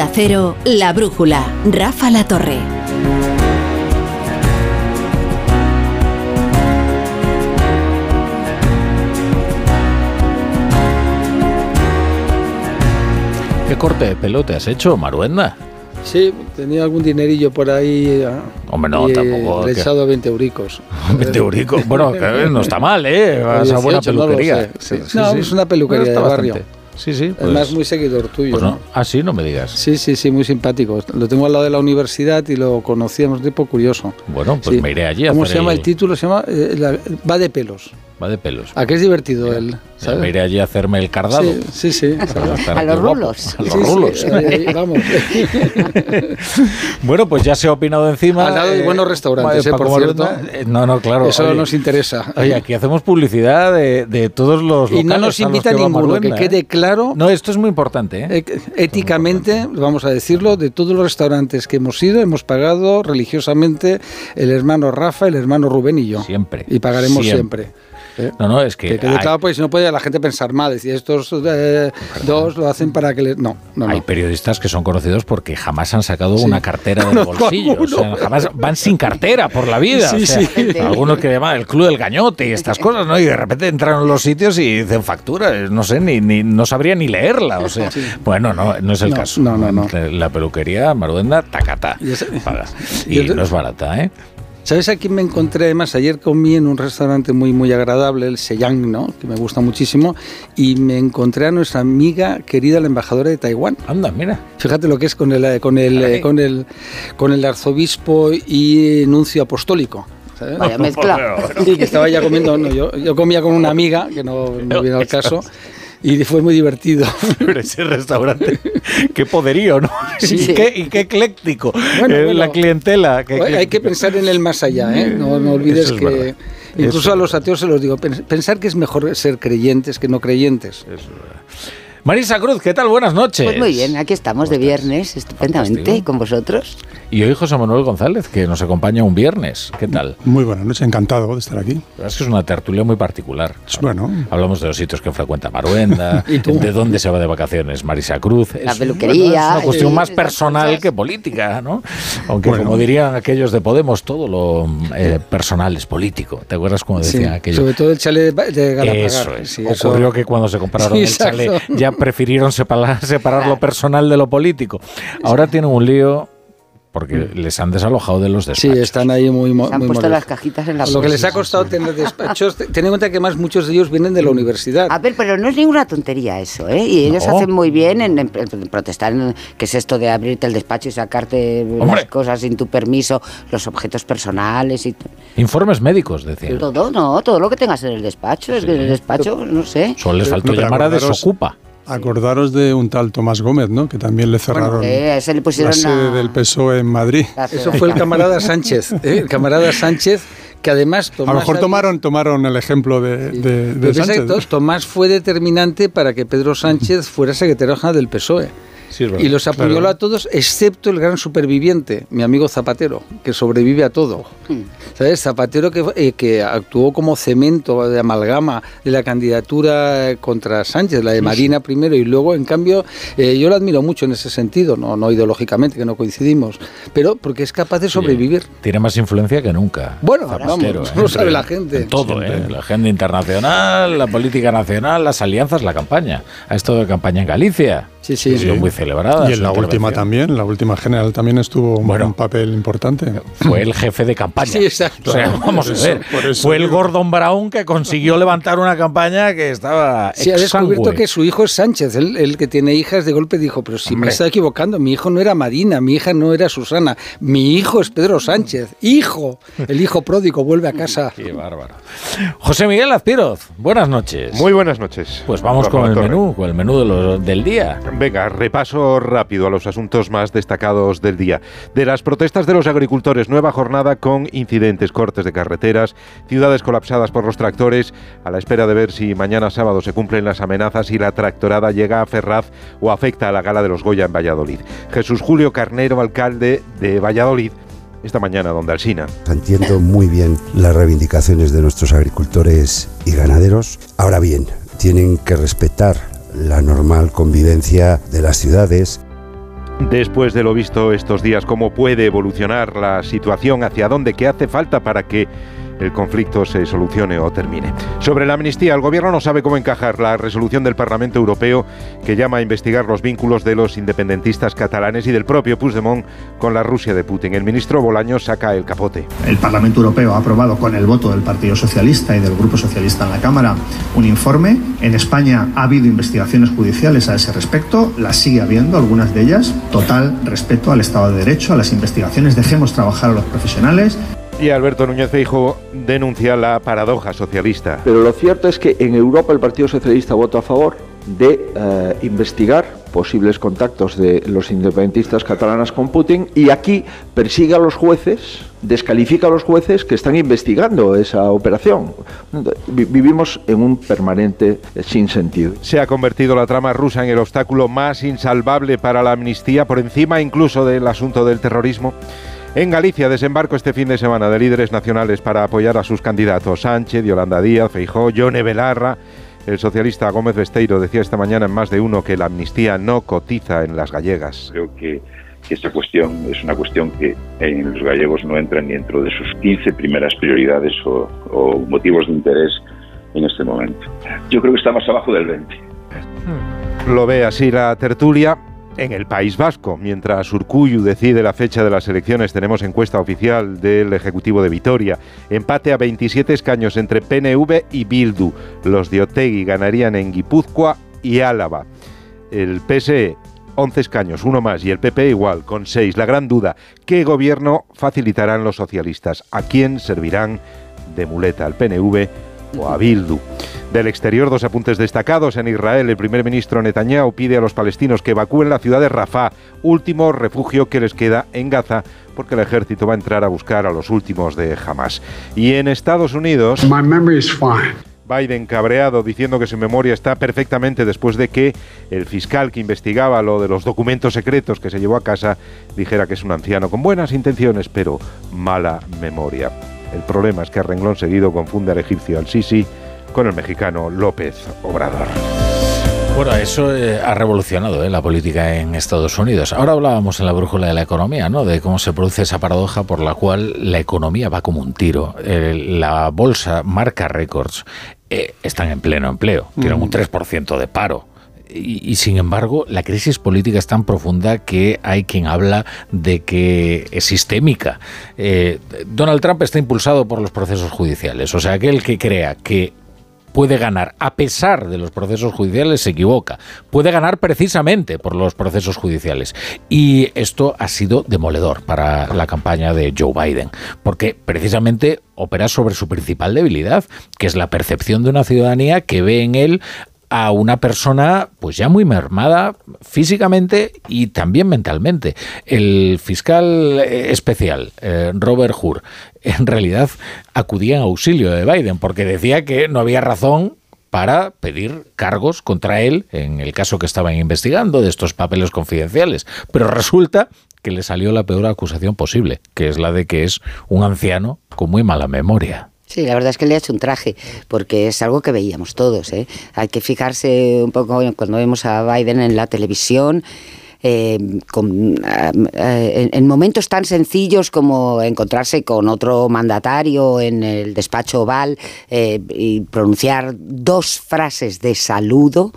Onda Cero, La Brújula, Rafa La Torre. ¿Qué corte de pelo te has hecho, Maruenda? Sí, tenía algún dinerillo por ahí. ah, Hombre, no, y, eh, tampoco, he que- echado 20 euricos. 20 euricos. Bueno, que no está mal, ¿eh? Vas a buena 18, no lo peluquería. No, es una peluquería de barrio. bastante. Sí, sí. pues- Además, muy seguidor tuyo. pues no. ¿no? Ah, sí, no me digas. Sí, sí, sí, muy simpático. Lo tengo al lado de la universidad y lo conocíamos, tipo curioso. Bueno, pues Sí. me iré allí a ¿Cómo se llama el- el título? Se llama eh, la- Va de pelos. Va de pelos. ¿A qué es divertido él? Me iré allí a hacerme el cardado. Sí, sí, A los rulos. A los Sí, rulos. ahí vamos. Bueno, pues ya se ha opinado encima. Al lado de buenos restaurantes, eh, por cierto. Eh, No, no, claro. Eso oye, nos interesa. Oye, aquí hacemos publicidad de, de todos los y no locales nos a invita que va ninguno, que quede ¿eh? claro. No, esto es muy importante, ¿eh? Eh, Éticamente, vamos a decirlo, de todos los restaurantes que hemos ido, hemos pagado religiosamente el hermano Rafa, el hermano Rubén y yo. Siempre. Y pagaremos Siempre. siempre. ¿Eh? No, no, es que, Que quede hay, claro, pues si no puede la gente pensar mal, decir estos eh, dos lo hacen para que les... No, no, hay no. periodistas que son conocidos porque jamás han sacado Sí. una cartera del bolsillo. O sea, jamás van sin cartera por la vida. Sí, o sea, sí. Algunos que llaman el club del gañote y estas cosas, ¿no? Y de repente entran en los sitios y dicen factura, eh, no sé, ni, ni no sabría ni leerla. O sea, bueno, no, no es el No, caso. no, no, no. La peluquería Maruenda, tacata. Y ese- y no es barata, ¿eh? ¿Sabes a quién me encontré? Además, ayer comí en un restaurante muy, muy agradable, el Seyang, ¿no? Que me gusta muchísimo. Y me encontré a nuestra amiga querida, la embajadora de Taiwán. Anda, mira. Fíjate lo que es con el, eh, con el, eh, con el, con el arzobispo y nuncio apostólico. ¿sabes? Vaya mezcla. Sí, que estaba ya comiendo. no, yo, yo comía con una amiga, que no, no viene al caso, y fue muy divertido. Pero ese restaurante, qué poderío, ¿no? Sí. y, qué, y qué ecléctico. Bueno, Eh, bueno. La clientela. Hay que pensar en el más allá, ¿eh? No, no olvides Eso es que. verdad. Eso Incluso es a los ateos se los digo, pens- pensar que es mejor ser creyentes que no creyentes. Marisa Cruz, ¿qué tal? Buenas noches. Pues muy bien, aquí estamos de viernes, estupendamente, Fantástico. con vosotros. Y hoy José Manuel González, que nos acompaña un viernes. ¿Qué tal? Muy buenas noches, encantado de estar aquí. La es que es una tertulia muy particular. Bueno. Hablamos de los sitios que frecuenta Maruenda, de dónde se va de vacaciones Marisa Cruz. La Es- peluquería, bueno, es una cuestión sí, más personal que política, ¿no? Aunque Bueno. como dirían aquellos de Podemos, todo lo eh, personal es político. ¿Te acuerdas cómo Sí, decían aquello? sobre todo el chalet de, Galapagar. Eso es. Sí, eso- Ocurrió que cuando se compraron Sí, el chalet ya prefirieron separar, separar lo personal de lo político. Ahora tienen un lío porque les han desalojado de los Sí, despachos. están ahí muy, Se han muy puesto las molestos. cajitas en la Lo que les ha costado tener despachos, te- ten en cuenta que más muchos de ellos vienen de la universidad. A ver, pero no es ninguna tontería eso, ¿eh? Y ellos No. hacen muy bien en, en- en protestar, en, que es esto de abrirte el despacho y sacarte Hombre. las cosas sin tu permiso, los objetos personales y Informes médicos, decían. todo, no, todo lo que tengas en el despacho, es que en el despacho, no sé. Solo les faltó llamar a acordaros- Desocupa. Acordaros de un tal Tomás Gómez, ¿no? Que también le cerraron Eh, a ese le la pusieron sede a- del PSOE en Madrid. la- Eso fue el camarada Sánchez. ¿eh? El camarada Sánchez, que además... A lo mejor tomaron, tomaron el ejemplo de, Sí. de- Sánchez. to- Tomás fue determinante para que Pedro Sánchez fuera secretario general del PSOE. Sí. Y los apuñaló claro. a todos, excepto el gran superviviente, mi amigo Zapatero, que sobrevive a todo. ¿Sabes? Zapatero que, eh, que actuó como cemento de amalgama de la candidatura contra Sánchez, la de Marina primero, y luego, en cambio, eh, yo lo admiro mucho en ese sentido, no, no ideológicamente, que no coincidimos, pero porque es capaz de sobrevivir. Tiene más influencia que nunca. Bueno, Zapatero, vamos, ¿eh? no lo sabe la gente. En todo, ¿eh? La agenda internacional, la política nacional, las alianzas, la campaña. Ha estado de campaña en Galicia. Sí, sí. Ha sido muy celebrada. Y en la última también, la última general también estuvo un- Bueno. un papel importante. Fue el jefe de campaña. Sí, exacto. O sea, vamos a ver. eso Fue el. Gordon Brown que consiguió levantar una campaña que estaba Sí, ha descubierto que su hijo es Sánchez, él, el que tiene hijas, de golpe dijo, pero si Hombre. me está equivocando, mi hijo no era Marina, mi hija no era Susana, mi hijo es Pedro Sánchez, hijo, el hijo pródigo vuelve a casa. Qué bárbaro. José Miguel Azpiroz, buenas noches. Muy buenas noches. Pues vamos Rafa con el Torre. menú, con el menú de lo- del día. Venga, repaso rápido a los asuntos más destacados del día. De las protestas de los agricultores, nueva jornada con incidentes, cortes de carreteras, ciudades colapsadas por los tractores, a la espera de ver si mañana sábado se cumplen las amenazas y la tractorada llega a Ferraz o afecta a la gala de los Goya en Valladolid. Jesús Julio Carnero, alcalde de Valladolid, esta mañana donde Alsina. Entiendo muy bien las reivindicaciones de nuestros agricultores y ganaderos. Ahora bien, tienen que respetar la normal convivencia de las ciudades. después de lo visto estos días, cómo puede evolucionar la situación, hacia dónde, qué hace falta para que el conflicto se solucione o termine. Sobre la amnistía, el Gobierno no sabe cómo encajar la resolución del Parlamento Europeo que llama a investigar los vínculos de los independentistas catalanes y del propio Puigdemont con la Rusia de Putin. El ministro Bolaño saca el capote. El Parlamento Europeo ha aprobado con el voto del Partido Socialista y del Grupo Socialista en la Cámara un informe. En España ha habido investigaciones judiciales a ese respecto, las sigue habiendo, algunas de ellas. Total respeto al Estado de Derecho, a las investigaciones. Dejemos trabajar a los profesionales. Y Alberto Núñez Feijóo denuncia la paradoja socialista. Pero lo cierto es que en Europa el Partido Socialista votó a favor de eh, investigar posibles contactos de los independentistas catalanas con Putin y aquí persigue a los jueces, descalifica a los jueces que están investigando esa operación. Vivimos en un permanente sinsentido. Se ha convertido la trama rusa en el obstáculo más insalvable para la amnistía, por encima incluso del asunto del terrorismo. En Galicia desembarco este fin de semana de líderes nacionales para apoyar a sus candidatos Sánchez, Yolanda Díaz, Feijó, Yone Belarra. El socialista Gómez Besteiro decía esta mañana en más de uno que la amnistía no cotiza en las gallegas. Creo que, esta cuestión es una cuestión que en los gallegos no entra ni dentro de sus 15 primeras prioridades o, o motivos de interés en este momento. Yo creo que está más abajo del 20. Lo ve así la tertulia en el País Vasco. Mientras Urcuyu decide la fecha de las elecciones, tenemos encuesta oficial del Ejecutivo de Vitoria. Empate a 27 escaños entre PNV y Bildu. Los de Otegui ganarían en Guipúzcoa y Álava. El PSE 11 escaños, uno más, y el PP igual, con 6. La gran duda, ¿qué gobierno facilitarán los socialistas? ¿A quién servirán de muleta? ¿Al PNV o a Bildu? Del exterior, dos apuntes destacados. En Israel, el primer ministro Netanyahu pide a los palestinos que evacúen la ciudad de Rafah, último refugio que les queda en Gaza, porque el ejército va a entrar a buscar a los últimos de Hamas. Y en Estados Unidos... Biden cabreado diciendo que su memoria está perfectamente después de que el fiscal que investigaba lo de los documentos secretos que se llevó a casa dijera que es un anciano con buenas intenciones pero mala memoria. El problema es que a renglón seguido confunde al egipcio al Sisi con el mexicano López Obrador. Bueno, eso eh, ha revolucionado eh, la política en Estados Unidos. Ahora hablábamos en la brújula de la economía, ¿no? De cómo se produce esa paradoja por la cual la economía va como un tiro. la bolsa marca récords. Eh, están en pleno empleo, tienen un 3% de paro. Y, sin embargo, la crisis política es tan profunda que hay quien habla de que es sistémica. Donald Trump está impulsado por los procesos judiciales. O sea, aquel que crea que puede ganar, a pesar de los procesos judiciales, se equivoca. Puede ganar precisamente por los procesos judiciales. Y esto ha sido demoledor para la campaña de Joe Biden, porque precisamente opera sobre su principal debilidad, que es la percepción de una ciudadanía que ve en él a una persona pues ya muy mermada físicamente y también mentalmente. El fiscal eh, especial, eh, Robert Hur, en realidad acudía en auxilio de Biden porque decía que no había razón para pedir cargos contra él en el caso que estaban investigando de estos papeles confidenciales. Pero resulta que le salió la peor acusación posible, que es la de que es un anciano con muy mala memoria. Sí, la verdad es que le ha hecho un traje, porque es algo que veíamos todos. ¿eh? Hay que fijarse un poco cuando vemos a Biden en la televisión. Eh, eh, en, momentos tan sencillos como encontrarse con otro mandatario en el despacho oval y pronunciar dos frases de saludo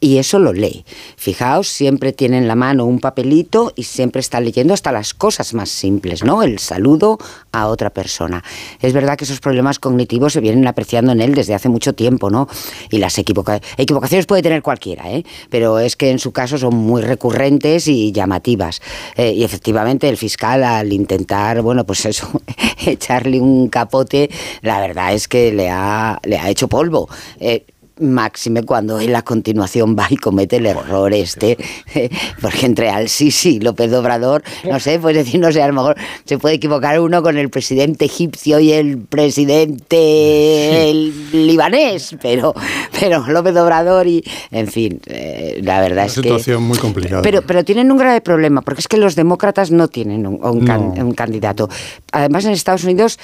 y eso lo lee. Fijaos, siempre tiene en la mano un papelito y siempre está leyendo hasta las cosas más simples, ¿no? El saludo a otra persona. Es verdad que esos problemas cognitivos se vienen apreciando en él desde hace mucho tiempo, ¿no? Y las equivocaciones puede tener cualquiera, ¿eh? Pero es que en su caso son muy recurrentes y llamativas. Eh, y efectivamente el fiscal al intentar, bueno, pues eso, echarle un capote, la verdad es que le ha, le ha hecho polvo. Eh, máxime cuando él a continuación va y comete el error este, porque entre al Sisi y López Obrador, no sé, pues decir, no sé, a lo mejor se puede equivocar uno con el presidente egipcio y el presidente libanés, pero, pero López Obrador y, en fin, eh, la verdad es que... Una situación muy complicada. Pero, pero tienen un grave problema, porque es que los demócratas no tienen un, un candidato. Además, en Estados Unidos,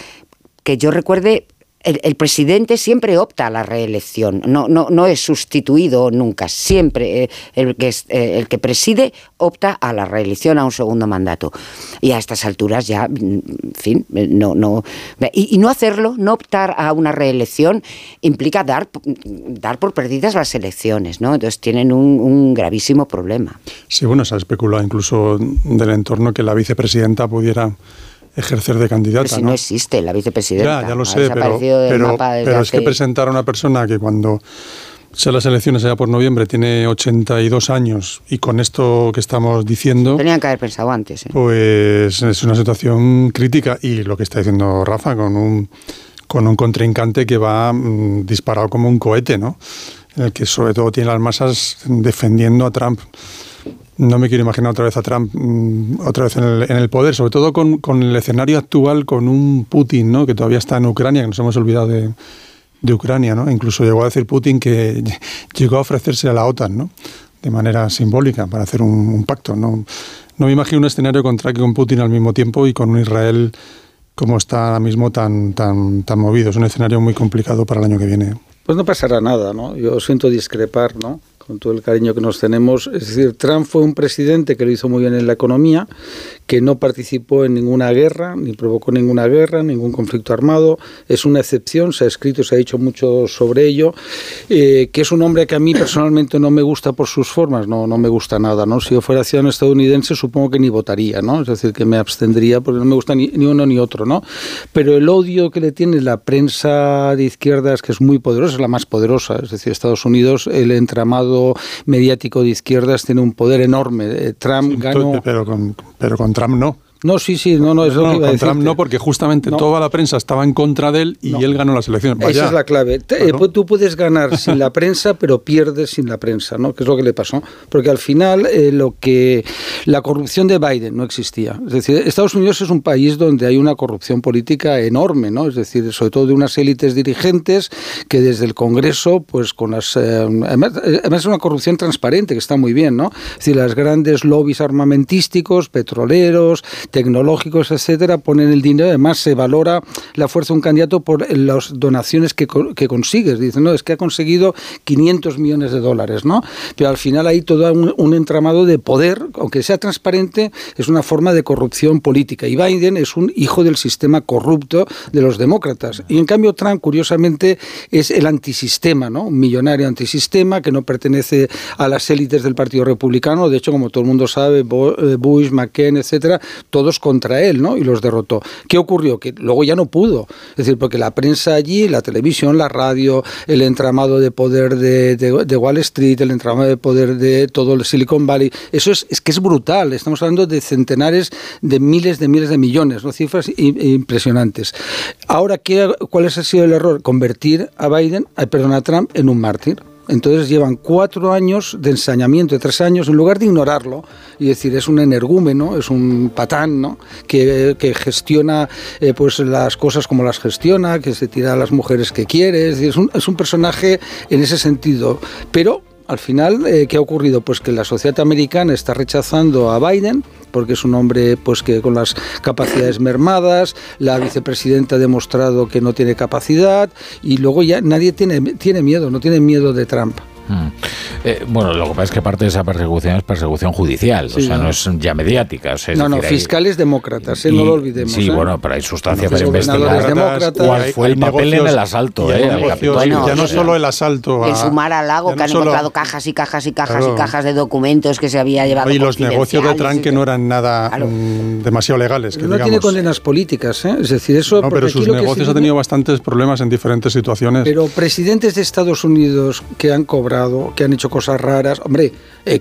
que yo recuerde, el, presidente siempre opta a la reelección, no, no, no es sustituido nunca, siempre eh, el, que, eh, el que preside opta a la reelección, a un segundo mandato. Y a estas alturas ya, mm, en fin, eh, no, no. Y, no hacerlo, no optar a una reelección, implica dar, dar por perdidas las elecciones, ¿no? Entonces tienen un, un gravísimo problema. Sí, bueno, se ha especulado incluso del entorno que la vicepresidenta pudiera ejercer de candidata. Pero si ¿no? existe la vicepresidenta. Ya, ya lo sé, pero, pero, es que presentar a una persona que cuando sean las elecciones allá por noviembre tiene 82 años y con esto que estamos diciendo... Tenían que haber pensado antes. ¿eh? Pues es una situación crítica y lo que está diciendo Rafa con un, con un contrincante que va mm, disparado como un cohete, ¿no? En el que sobre todo tiene las masas defendiendo a Trump no me quiero imaginar otra vez a Trump mm, otra vez en el, poder, sobre todo con, con, el escenario actual, con un Putin ¿no? que todavía está en Ucrania, que nos hemos olvidado de, de Ucrania. ¿no? Incluso llegó a decir Putin que llegó a ofrecerse a la OTAN ¿no? de manera simbólica para hacer un, pacto. ¿no? no me imagino un escenario contra que con Putin al mismo tiempo y con un Israel como está ahora mismo tan, tan, tan movido. Es un escenario muy complicado para el año que viene. Pues no pasará nada, ¿no? Yo siento discrepar, ¿no? Con todo el cariño que nos tenemos. Es decir, Trump fue un presidente que lo hizo muy bien en la economía, que no participó en ninguna guerra, ni provocó ninguna guerra, ningún conflicto armado. Es una excepción, se ha escrito, se ha dicho mucho sobre ello. Eh, que es un hombre que a mí personalmente no me gusta por sus formas, no, no me gusta nada. ¿no? Si yo fuera ciudadano estadounidense, supongo que ni votaría, ¿no? es decir, que me abstendría porque no me gusta ni, ni uno ni otro. ¿no? Pero el odio que le tiene la prensa de izquierdas, que es muy poderosa, es la más poderosa, es decir, Estados Unidos, el entramado mediático de izquierdas tiene un poder enorme. Eh, Trump ganó... Pero con, pero con Trump no. No, sí, sí, no, no, es lo que iba a decir. no, porque justamente toda la prensa estaba en contra de él y él ganó las elecciones. Esa es la clave. Eh, tú puedes ganar sin la prensa, pero pierdes sin la prensa, ¿no? Que es lo que le pasó. Porque al final eh, lo que la corrupción de Biden no existía. Es decir, Estados Unidos es un país donde hay una corrupción política enorme, ¿no? Es decir, sobre todo de unas élites dirigentes que desde el Congreso, pues con las eh, además, es una corrupción transparente que está muy bien, ¿no? Es decir, las grandes lobbies armamentísticos, petroleros, tecnológicos, etcétera, ponen el dinero. Además, se valora la fuerza de un candidato por las donaciones que, que consigues. Dicen, no, es que ha conseguido 500 millones de dólares, ¿no? Pero al final hay todo un, entramado de poder, aunque sea transparente, es una forma de corrupción política. Y Biden es un hijo del sistema corrupto de los demócratas. Y en cambio, Trump, curiosamente, es el antisistema, ¿no? Un millonario antisistema que no pertenece a las élites del Partido Republicano. De hecho, como todo el mundo sabe, eh, Bush, McCain, etcétera, todos contra él, ¿no? Y los derrotó. ¿Qué ocurrió? Que luego ya no pudo. Es decir, porque la prensa allí, la televisión, la radio, el entramado de poder de, Wall Street, el entramado de poder de todo el Silicon Valley, eso es, que es brutal. Estamos hablando de centenares de miles de miles de millones, ¿no? Cifras impresionantes. Ahora, ¿qué, ¿cuál ha sido el error? Convertir a Biden, perdón, a Trump en un mártir. Entonces llevan cuatro años de ensañamiento, de tres años, en lugar de ignorarlo y decir es un energúmeno, es un patán, ¿no? que, gestiona eh, pues las cosas como las gestiona, que se tira a las mujeres que quiere, es, un, es un personaje en ese sentido. Pero al final, eh, ¿qué ha ocurrido? Pues que la sociedad americana está rechazando a Biden porque es un hombre pues que con las capacidades mermadas, la vicepresidenta ha demostrado que no tiene capacidad y luego ya nadie tiene, tiene miedo, no tiene miedo de Trump. Mm. Eh, bueno, lo que pasa es que parte de esa persecución es persecución judicial, o sea, no. es ya mediática. no, no, fiscales demócratas, eh, no lo olvidemos. Sí, ¿eh? bueno, pero hay sustancia para investigar cuál fue el papel en el asalto. ya no solo el asalto. En sumar al lago, que han encontrado cajas y cajas y cajas y cajas de documentos que se había llevado. Y los negocios de Trump que no eran nada mm, demasiado legales. no tiene condenas políticas, es decir, eso. No, pero sus negocios han tenido bastantes problemas en diferentes situaciones. Pero presidentes de Estados Unidos que han cobrado que han hecho cosas raras. Hombre,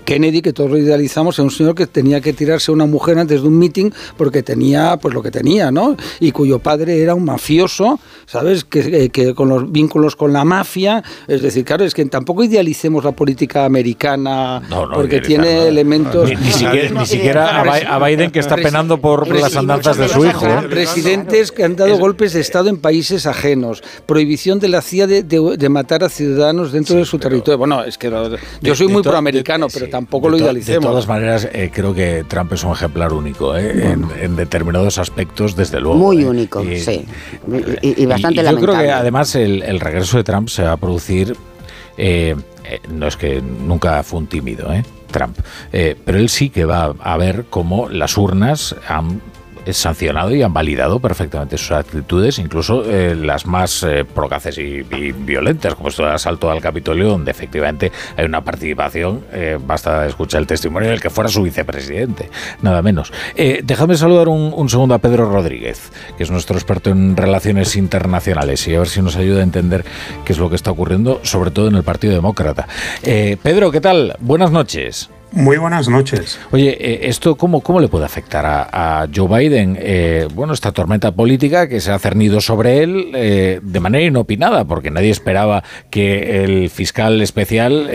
Kennedy, que todos lo idealizamos, es un señor que tenía que tirarse a una mujer antes de un meeting porque tenía pues lo que tenía, ¿no? Y cuyo padre era un mafioso, ¿sabes? Que, eh, con los vínculos con la mafia. Es decir, claro, es que tampoco idealicemos la política americana porque tiene elementos. Ni, siquiera, a Biden que está penando por las andanzas de su hijo. ¿eh? Presidentes que han dado golpes de Estado en países ajenos, prohibición de la CIA de, matar a ciudadanos dentro de su territorio bueno, es que yo soy muy proamericano, pero tampoco lo idealicemos. De todas maneras, eh, creo que Trump es un ejemplar único, ¿eh? en, determinados aspectos, desde luego. Muy único, sí. Y, bastante lamentable. Yo creo que además el, regreso de Trump se va a producir. no es que nunca fue un tímido, ¿eh? Trump. pero él sí que va a ver cómo las urnas han sancionado y han validado perfectamente sus actitudes, incluso eh, las más eh, procaces y, violentas, como esto el asalto al Capitolio, donde efectivamente hay una participación, eh, basta escuchar el testimonio del que fuera su vicepresidente, nada menos. déjame saludar un, un, segundo a Pedro Rodríguez, que es nuestro experto en relaciones internacionales, y a ver si nos ayuda a entender qué es lo que está ocurriendo, sobre todo en el Partido Demócrata. Pedro, ¿qué tal? Buenas noches. Muy buenas noches. Oye, eh, ¿esto cómo, cómo le puede afectar a, Joe Biden? Eh, bueno, esta tormenta política que se ha cernido sobre él eh, de manera inopinada, porque nadie esperaba que el fiscal especial,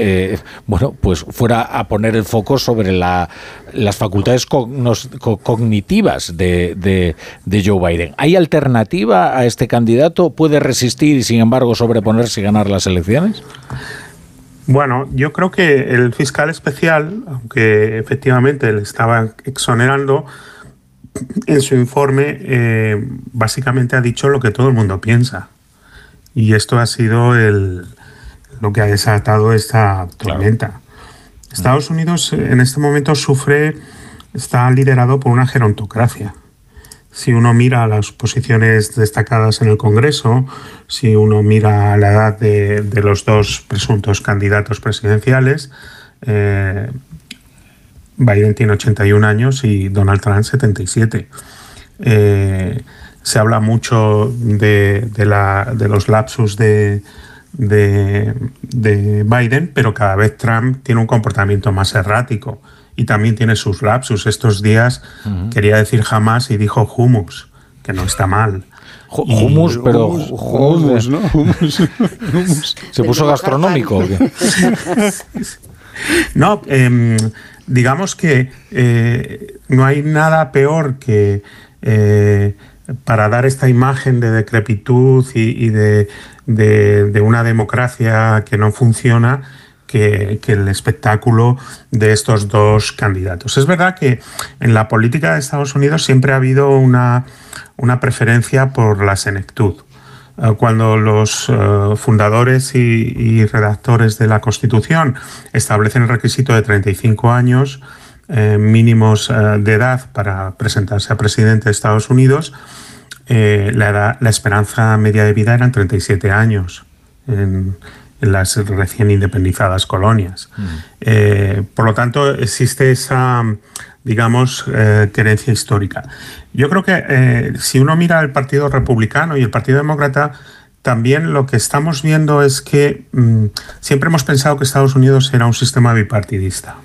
bueno, pues fuera a poner el foco sobre la, las facultades cognitivas de, de, de Joe Biden. ¿Hay alternativa a este candidato? ¿Puede resistir y, sin embargo, sobreponerse y ganar las elecciones? Bueno, yo creo que el fiscal especial, aunque efectivamente le estaba exonerando, en su informe eh, básicamente ha dicho lo que todo el mundo piensa. Y esto ha sido el, lo que ha desatado esta tormenta. Estados Unidos en este momento sufre, está liderado por una gerontocracia si uno mira las posiciones destacadas en el Congreso, si uno mira la edad de, los dos presuntos candidatos presidenciales, eh, Biden tiene 81 años y Donald Trump 77. Eh, se habla mucho de, los lapsus de, de Biden, pero cada vez Trump tiene un comportamiento más errático y también tiene sus lapsus. Estos días quería decir jamás y dijo humus, que no está mal. Humus, pero humus, ¿no? ¿Se puso gastronómico? no, em, digamos que eh, no hay nada peor que eh, para dar esta imagen de decrepitud y, de, de, una democracia que no funciona que, el espectáculo de estos dos candidatos. Es verdad que en la política de Estados Unidos siempre ha habido una, preferencia por la senectud. Eh, cuando los eh, fundadores y, redactores de la Constitución establecen el requisito de 35 años eh, mínimos de edad para presentarse a presidente de Estados Unidos, la, la, esperanza media de vida eran 37 años. En las recién independizadas colonias. Mm. Eh, por lo tanto, existe esa, digamos, eh, creencia histórica. Yo creo que eh, si uno mira el Partido Republicano y el Partido Demócrata, también lo que estamos viendo es que mm, siempre hemos pensado que Estados Unidos era un sistema bipartidista.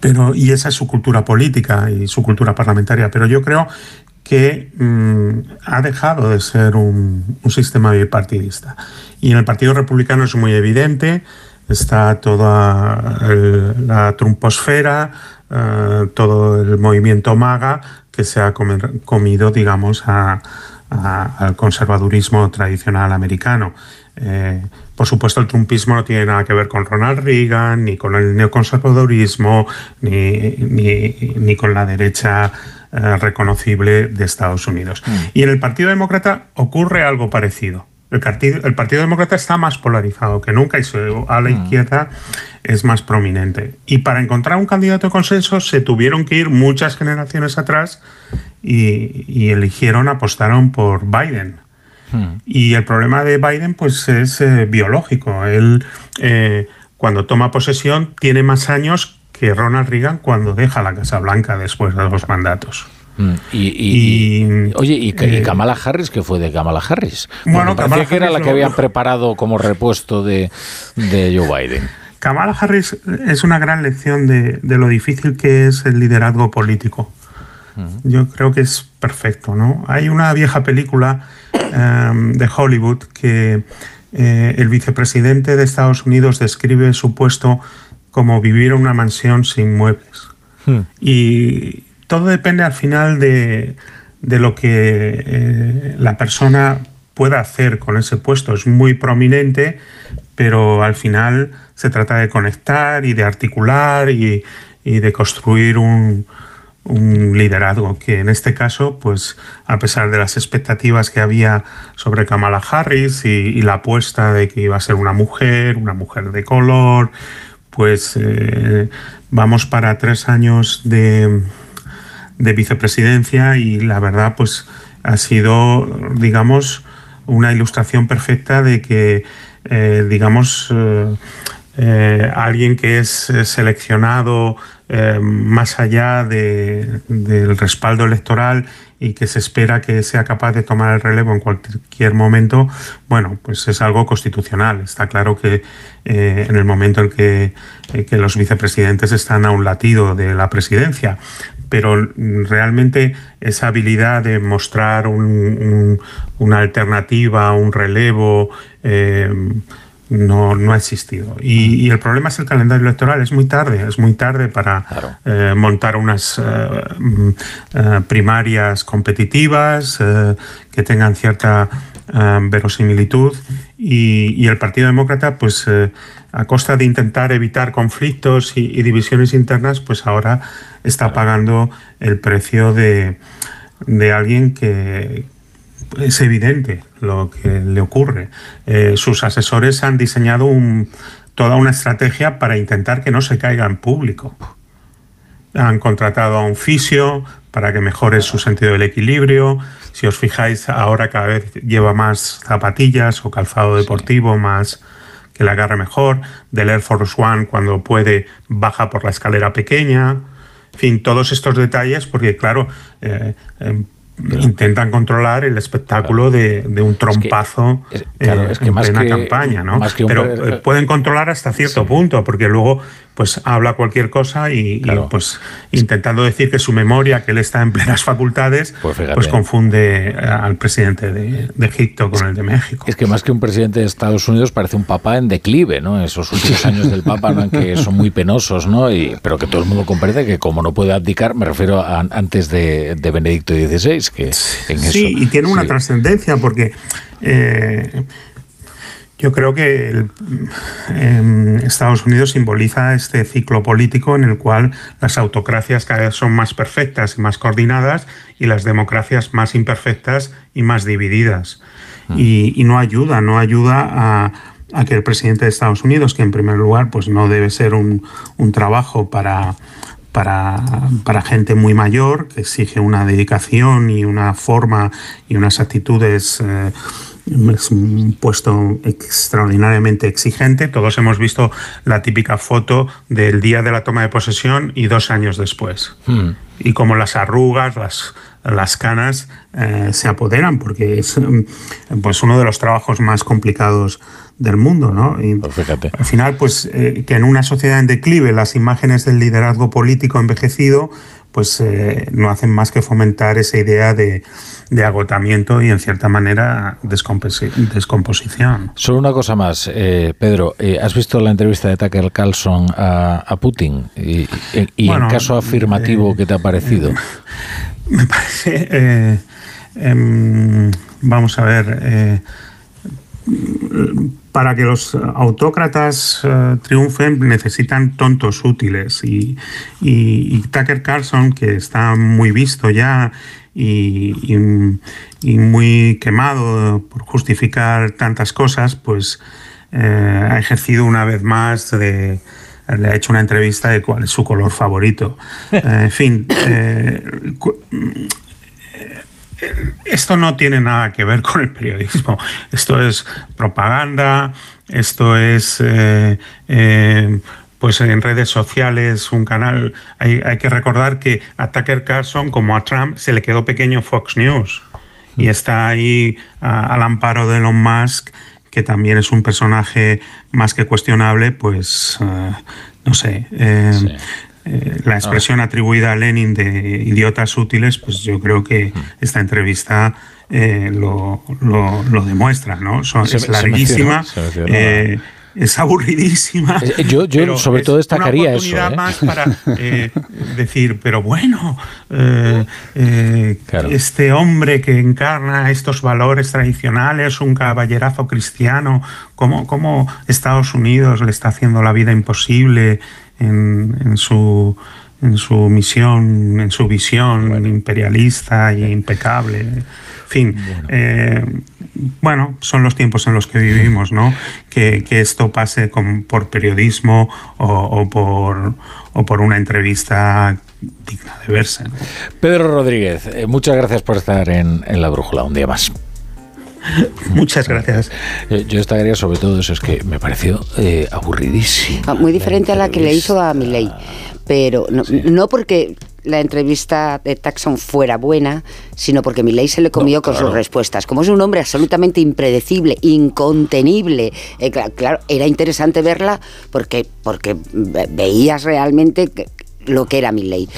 Pero, y esa es su cultura política y su cultura parlamentaria. Pero yo creo que mm, ha dejado de ser un, sistema bipartidista. Y en el Partido Republicano es muy evidente, está toda la trumposfera, eh, todo el movimiento MAGA que se ha comido, digamos, al conservadurismo tradicional americano. Eh, por supuesto, el trumpismo no tiene nada que ver con Ronald Reagan, ni con el neoconservadurismo, ni, ni con la derecha eh, reconocible de Estados Unidos. Mm. Y en el Partido Demócrata ocurre algo parecido. El partido, el partido Demócrata está más polarizado que nunca y a la mm. izquierda es más prominente. Y para encontrar un candidato de consenso se tuvieron que ir muchas generaciones atrás y, eligieron, apostaron por Biden. Mm. Y el problema de Biden pues es eh, biológico. Él eh, cuando toma posesión tiene más años que Ronald Reagan cuando deja la Casa Blanca después de dos mandatos. Mm, y, oye, ¿y, eh, Kamala Harris qué fue de Kamala Harris? Bueno, que era la que habían preparado como repuesto de, Joe Biden. Kamala Harris es una gran lección de, lo difícil que es el liderazgo político. Yo creo que es perfecto, ¿no? Hay una vieja película em, de Hollywood que eh, el vicepresidente de Estados Unidos describe su puesto como vivir en una mansión sin muebles. Hmm. Y todo depende al final de, lo que eh, la persona pueda hacer con ese puesto es muy prominente, pero al final se trata de conectar y de articular y, de construir un, liderazgo que en este caso, pues a pesar de las expectativas que había sobre Kamala Harris y, la apuesta de que iba a ser una mujer, una mujer de color, pues eh, vamos para tres años de, de vicepresidencia y la verdad pues ha sido, digamos, una ilustración perfecta de que, eh, digamos, eh, alguien que es seleccionado más allá del respaldo electoral y que se espera que sea capaz de tomar el relevo en cualquier momento, bueno, pues es algo constitucional. Está claro que en el momento en que, que, los vicepresidentes están a un latido de la presidencia, pero realmente esa habilidad de mostrar una alternativa, un relevo, eh, no, no, ha existido. Y, el problema es el calendario electoral, es muy tarde, es muy tarde para eh, montar unas eh, mm, primarias competitivas que tengan cierta verosimilitud. Y, el Partido Demócrata, pues a costa de intentar evitar conflictos y, divisiones internas, pues ahora está pagando el precio de, alguien que es evidente lo que le ocurre. Eh, sus asesores han diseñado toda una estrategia para intentar que no se caiga en público. Han contratado a un fisio para que mejore su sentido del equilibrio. Si os fijáis, ahora cada vez lleva más zapatillas o calzado deportivo más que le agarre mejor, del Air Force One cuando puede baja por la escalera pequeña, en fin, todos estos detalles, porque claro, eh, intentan controlar el espectáculo de, un trompazo en plena campaña, ¿no? Pero eh, pueden controlar hasta cierto punto, porque luego pues habla cualquier cosa y, pues intentando decir que su memoria, que él está en plenas facultades, pues, pues confunde al presidente de, Egipto con el de México. Es que más que un presidente de Estados Unidos parece un papa en declive, ¿no? Esos últimos años del papa ¿no? que son muy penosos, ¿no? Y, pero que todo el mundo comprende que como no puede abdicar, me refiero a antes de, Benedicto XVI, que en sí, y tiene una trascendencia porque... Eh, yo creo que em, Estados Unidos simboliza este ciclo político en el cual las autocracias cada vez son más perfectas y más coordinadas y las democracias más imperfectas y más divididas. Mm. Y, no ayuda, no ayuda a, que el presidente de Estados Unidos, que en primer lugar pues no debe ser un, trabajo para, para, gente muy mayor, que exige una dedicación y una forma y unas actitudes eh, es un puesto extraordinariamente exigente. Todos hemos visto la típica foto del día de la toma de posesión y dos años después. Hmm. Y como las arrugas, las, las canas eh, se apoderan, porque es mm, pues uno de los trabajos más complicados del mundo, ¿no? Y pues al final, pues eh, que en una sociedad en declive las imágenes del liderazgo político envejecido, pues eh, no hacen más que fomentar esa idea de, de agotamiento y en cierta manera descomposición. Solo una cosa más, eh, Pedro, eh, ¿has visto la entrevista de Tucker Carlson a, Putin? Y, en caso afirmativo, ¿qué te ha parecido? Me parece, em, vamos a ver, para que los autócratas eh, triunfen necesitan tontos útiles y, Tucker Carlson, que está muy visto ya y, muy quemado por justificar tantas cosas, pues eh, ha ejercido una vez más de, le ha hecho una entrevista de cuál es su color favorito. Eh, en fin, esto no tiene nada que ver con el periodismo. Esto es propaganda, esto es... Eh, eh, pues en redes sociales, un canal. Hay, que recordar que a Tucker Carlson, como a Trump, se le quedó pequeño Fox News. Y está ahí al amparo de Elon Musk, que también es un personaje más que cuestionable, pues eh, no sé. Eh, la expresión atribuida a Lenin de idiotas útiles, pues yo creo que esta entrevista eh, lo, lo, demuestra, ¿no? es larguísima. es aburridísima. Eh, yo, yo sobre todo destacaría eso. Una oportunidad más para eh, decir, pero bueno, eh, este hombre que encarna estos valores tradicionales, un caballerazo cristiano, ¿cómo, cómo Estados Unidos le está haciendo la vida imposible en, su en su misión, en su visión imperialista e impecable. En fin, bueno, son los tiempos en los que vivimos, ¿no? Que, esto pase por periodismo o, por, por una entrevista digna de verse. Pedro Rodríguez, eh, muchas gracias por estar en, La Brújula un día más. Muchas gracias. Eh, yo estaría sobre todo eso, es que me pareció eh, aburridísimo. Ah, muy diferente a la que le hizo a Milei, pero no porque la entrevista de Taxon fuera buena, sino porque Milei se le comió con sus respuestas. Como es un hombre absolutamente impredecible, incontenible, eh, claro, era interesante verla porque, porque veías realmente lo que era Milei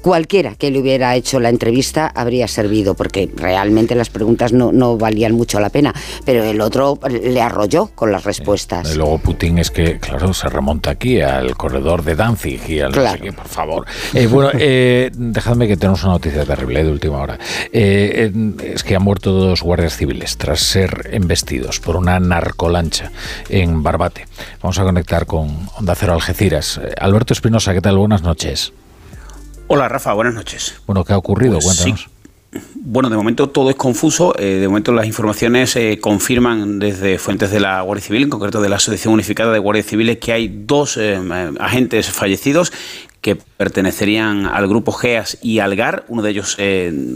cualquiera que le hubiera hecho la entrevista habría servido, porque realmente las preguntas no, no valían mucho la pena, pero el otro le arrolló con las respuestas. Y luego Putin es que, claro, se remonta aquí al corredor de Danzig y al claro. por favor. Eh, bueno, eh, dejadme que tenemos una noticia terrible de última hora. Eh, es que han muerto dos guardias civiles tras ser embestidos por una narcolancha en Barbate. Vamos a conectar con Onda Cero Algeciras. Alberto Espinosa, ¿qué tal? Buenas noches. Hola Rafa, buenas noches. Bueno, ¿qué ha ocurrido? Pues Cuéntanos. Bueno, de momento todo es confuso. Eh, de momento las informaciones eh, confirman desde fuentes de la Guardia Civil, en concreto de la Asociación Unificada de Guardias Civiles, que hay dos eh, agentes fallecidos que pertenecerían al grupo GEAS y Algar. Uno de ellos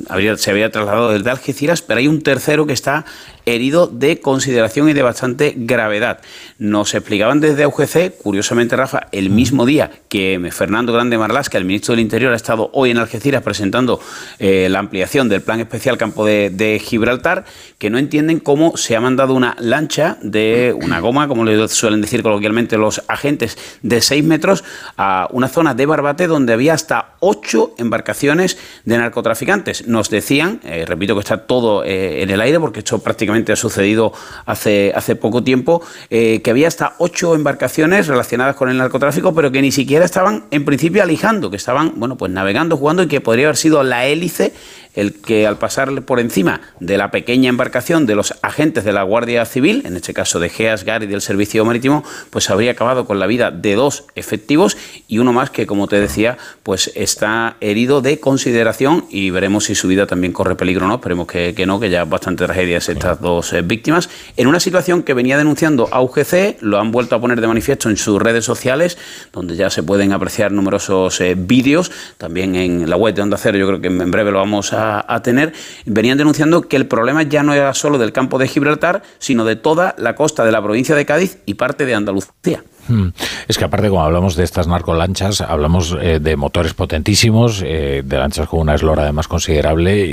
habría, se había trasladado desde Algeciras, pero hay un tercero que está herido de consideración y de bastante gravedad. Nos explicaban desde UGC, curiosamente Rafa, el mismo día que Fernando Grande Marlasca, el ministro del Interior, ha estado hoy en Algeciras presentando eh, la ampliación del Plan Especial Campo de, Gibraltar, que no entienden cómo se ha mandado una lancha de una goma, como le suelen decir coloquialmente los agentes, de 6 metros a una zona de Barbate donde había hasta ocho embarcaciones de narcotraficantes. Nos decían, eh, repito que está todo eh, en el aire porque esto prácticamente ha sucedido hace, hace poco tiempo, eh, que había hasta ocho embarcaciones relacionadas con el narcotráfico, pero que ni siquiera estaban en principio alijando, que estaban, bueno, pues navegando, jugando y que podría haber sido la hélice el que al pasar por encima de la pequeña embarcación de los agentes de la Guardia Civil, en este caso de GEAS, GAR y del Servicio Marítimo, pues habría acabado con la vida de dos efectivos y uno más que, como te decía, pues está herido de consideración y veremos si su vida también corre peligro o no. Esperemos que, no, que ya bastante tragedias estas dos eh, víctimas. En una situación que venía denunciando a UGC, lo han vuelto a poner de manifiesto en sus redes sociales, donde ya se pueden apreciar numerosos eh, vídeos, también en la web de Onda Cero, yo creo que en breve lo vamos a a, tener, venían denunciando que el problema ya no era solo del campo de Gibraltar, sino de toda la costa de la provincia de Cádiz y parte de Andalucía. Hmm. Es que aparte, como hablamos de estas narcolanchas, hablamos eh, de motores potentísimos, eh, de lanchas con una eslora además considerable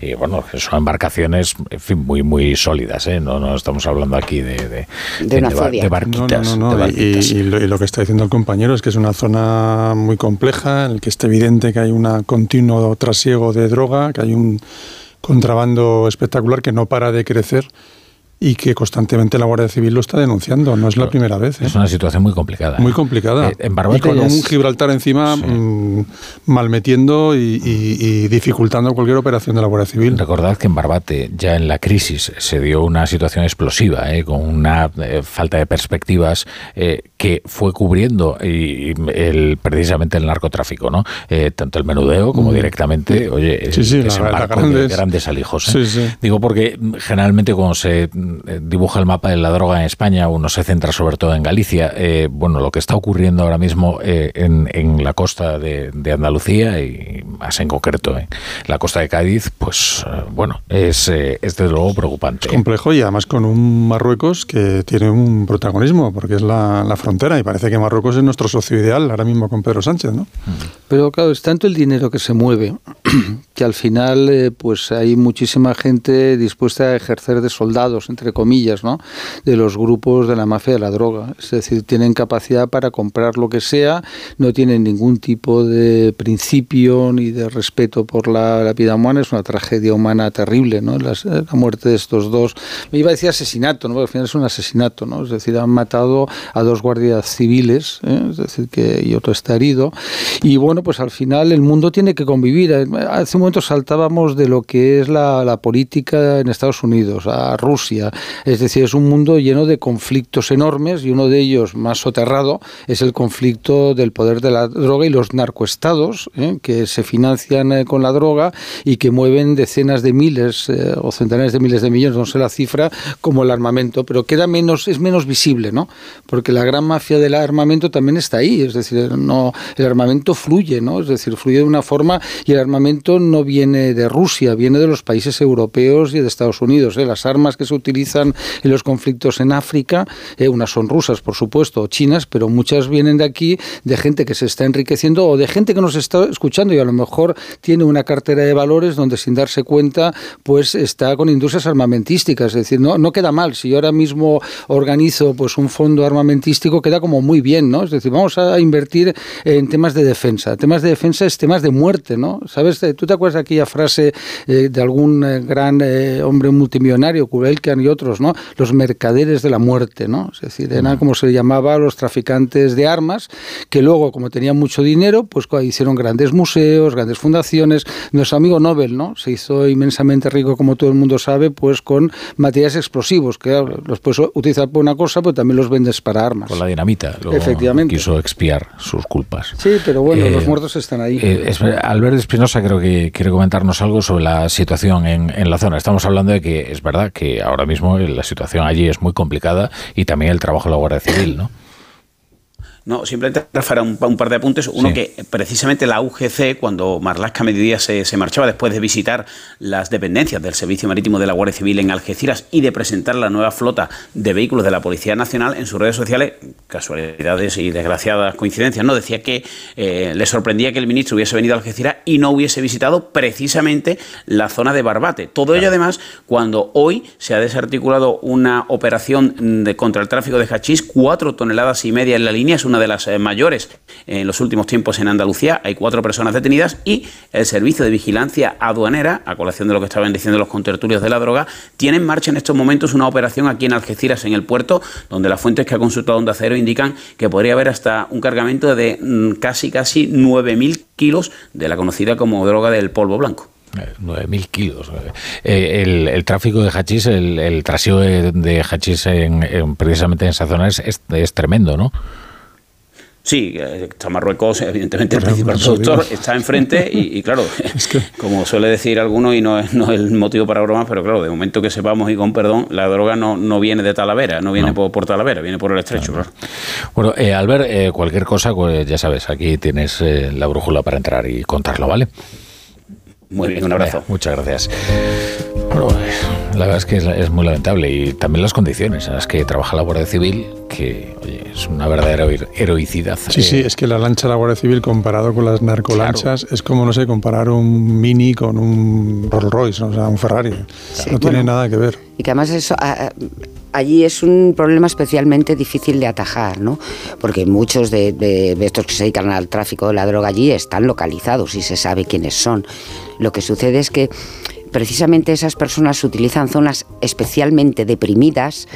y, bueno, son embarcaciones, en fin, muy muy sólidas. ¿eh? No, no estamos hablando aquí de, de, de, barquitas. y, lo, que está diciendo el compañero es que es una zona muy compleja, en la que está evidente que hay un continuo trasiego de droga, que hay un contrabando espectacular que no para de crecer y que constantemente la Guardia Civil lo está denunciando. No es la primera vez. ¿eh? Es una situación muy complicada. Muy ¿eh? complicada. en y con un Gibraltar encima mm, malmetiendo y, dificultando cualquier operación de la Guardia Civil. Recordad que en Barbate, ya en la crisis, se dio una situación explosiva, ¿eh? con una falta de perspectivas que fue cubriendo y, el, precisamente el narcotráfico, ¿no? tanto el menudeo como mm. directamente, oye, sí, sí, la, grandes, grandes alijos. Digo porque generalmente cuando se eh, dibuja el mapa de la droga en España, uno se centra sobre todo en Galicia. Eh, bueno, lo que está ocurriendo ahora mismo eh, en, la costa de, Andalucía y más en concreto en la costa de Cádiz, pues bueno, es, es desde luego preocupante. Es complejo y además con un Marruecos que tiene un protagonismo, porque es la, frontera y parece que Marruecos es nuestro socio ideal ahora mismo con Pedro Sánchez, ¿no? Pero claro, es tanto el dinero que se mueve que al final pues hay muchísima gente dispuesta a ejercer de soldados entre comillas, ¿no? de los grupos de la mafia de la droga. Es decir, tienen capacidad para comprar lo que sea, no tienen ningún tipo de principio ni de respeto por la, vida humana. Es una tragedia humana terrible, ¿no? La, muerte de estos dos. Me iba a decir asesinato, ¿no? al final es un asesinato, ¿no? Es decir, han matado a dos guardias civiles, ¿eh? es decir, que y otro está herido. Y bueno, pues al final el mundo tiene que convivir. Hace un momento saltábamos de lo que es la, la política en Estados Unidos, a Rusia. Es decir, es un mundo lleno de conflictos enormes y uno de ellos más soterrado es el conflicto del poder de la droga y los narcoestados ¿eh? que se financian eh, con la droga y que mueven decenas de miles eh, o centenares de miles de millones, no sé la cifra, como el armamento, pero queda menos, es menos visible, ¿no? Porque la gran mafia del armamento también está ahí, es decir, no, el armamento fluye, ¿no? Es decir, fluye de una forma y el armamento no viene de Rusia, viene de los países europeos y de Estados Unidos. Las armas que se utilizan en los conflictos en África, unas son rusas, por supuesto, o chinas, pero muchas vienen de aquí, de gente que se está enriqueciendo o de gente que nos está escuchando y a lo mejor tiene una cartera de valores donde sin darse cuenta pues está con industrias armamentísticas. Es decir, no, no queda mal. Si yo ahora mismo organizo pues un fondo armamentístico, queda como muy bien, ¿no? Es decir, vamos a invertir en temas de defensa. Temas de defensa es temas de muerte, ¿no? ¿Sabes? ¿Tú te acuerdas de aquella frase eh, de algún eh, gran eh, hombre multimillonario, Kubelkan y otros, ¿no? Los mercaderes de la muerte, ¿no? Es decir, eran como se llamaba a los traficantes de armas, que luego, como tenían mucho dinero, pues hicieron grandes museos, grandes fundaciones. Nuestro amigo Nobel, ¿no? Se hizo inmensamente rico, como todo el mundo sabe, pues con materiales explosivos, que los puedes utilizar para una cosa, pero también los vendes para armas. Con la dinamita. Efectivamente. Quiso expiar sus culpas. Sí, pero bueno, los eh, muertos están ahí. Eh, Albert Espinosa creo que quiere comentarnos algo sobre la situación en, en la zona. Estamos hablando de que es verdad que ahora mismo la situación allí es muy complicada y también el trabajo de la Guardia Civil, ¿no? No, simplemente para un, un, par de apuntes. Uno que precisamente la UGC, cuando Marlaska Mediodía se, se, marchaba después de visitar las dependencias del Servicio Marítimo de la Guardia Civil en Algeciras y de presentar la nueva flota de vehículos de la Policía Nacional, en sus redes sociales, casualidades y desgraciadas coincidencias, no decía que eh, le sorprendía que el ministro hubiese venido a Algeciras y no hubiese visitado precisamente la zona de Barbate. Todo ello, además, cuando hoy se ha desarticulado una operación de, contra el tráfico de hachís, cuatro toneladas y media en la línea, es una de las eh, mayores en los últimos tiempos en Andalucía. Hay cuatro personas detenidas y el Servicio de Vigilancia Aduanera, a colación de lo que estaban diciendo los contertulios de la droga, tiene en marcha en estos momentos una operación aquí en Algeciras, en el puerto, donde las fuentes que ha consultado Onda Cero indican que podría haber hasta un cargamento de mm, casi, casi 9.000 kilos de la conocida como droga del polvo blanco. 9.000 kilos. Eh, el, tráfico de hachís, el, el trasiego de, hachís en, precisamente en esa zona es, es tremendo, ¿no? Sí, está Marruecos, evidentemente el principal productor, está enfrente y, claro, como suele decir alguno y no es, no el motivo para bromas, pero claro, de momento que sepamos y con perdón, la droga no, no viene de Talavera, no viene Por, Talavera, viene por el estrecho. Claro. Bueno, eh, Albert, eh, cualquier cosa, pues ya sabes, aquí tienes eh, la brújula para entrar y contarlo, ¿vale? Muy bien, un abrazo. muchas gracias. Bueno, la verdad es que es, muy lamentable y también las condiciones en las que trabaja la Guardia Civil, que oye, es una verdadera heroicidad. Sí, sí, es que la lancha de la Guardia Civil comparado con las narcolanchas es como, no sé, comparar un Mini con un Rolls Royce, o sea, un Ferrari. no tiene nada que ver. Y que además eso, allí es un problema especialmente difícil de atajar, ¿no? Porque muchos de, de, estos que se dedican al tráfico de la droga allí están localizados y se sabe quiénes son. Lo que sucede es que precisamente esas personas utilizan zonas especialmente deprimidas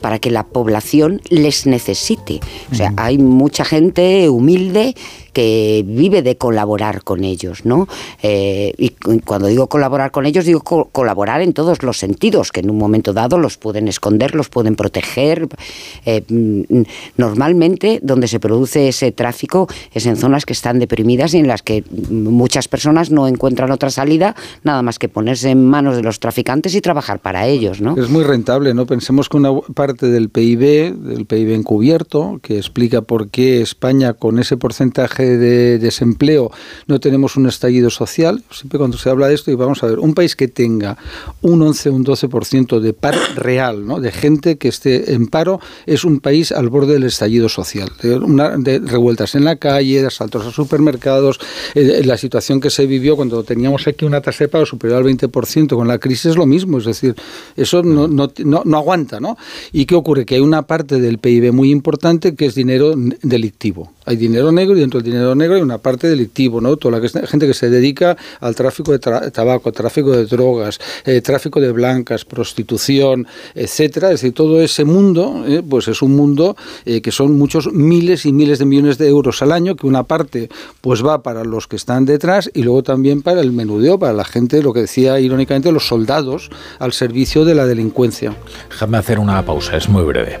para que la población les necesite. O sea, hay mucha gente humilde que vive de colaborar con ellos, ¿no? Eh, y cuando digo colaborar con ellos, digo colaborar en todos los sentidos, que en un momento dado los pueden esconder, los pueden proteger. Eh, mm, normalmente, donde se produce ese tráfico es en zonas que están deprimidas y en las que muchas personas no encuentran otra salida nada más que ponerse en manos de los traficantes y trabajar para ellos, ¿no? Es muy rentable, ¿no? Pensemos que una parte del PIB, del PIB encubierto, que explica por qué España con ese porcentaje de desempleo no tenemos un estallido social. Siempre cuando se habla de esto, y vamos a ver, un país que tenga un 11 o un 12% de paro real, ¿no? de gente que esté en paro, es un país al borde del estallido social. De, revueltas en la calle, de asaltos a supermercados, eh, la situación que se vivió cuando teníamos aquí una tasa de paro superior al 20% con la crisis es lo mismo, es decir, eso no, no, no, aguanta, ¿no? ¿Y qué ocurre? Que hay una parte del PIB muy importante que es dinero delictivo. Hay dinero negro y dentro del dinero negro hay una parte delictivo, ¿no? Toda la gente que se dedica al tráfico de tabaco, tráfico de drogas, eh, tráfico de blancas, prostitución, etcétera. Es decir, todo ese mundo, eh, pues es un mundo eh, que son muchos miles y miles de millones de euros al año, que una parte pues va para los que están detrás y luego también para el menudeo, para la gente, lo que decía irónicamente, los soldados al servicio de la delincuencia. Déjame hacer una pausa, es muy breve.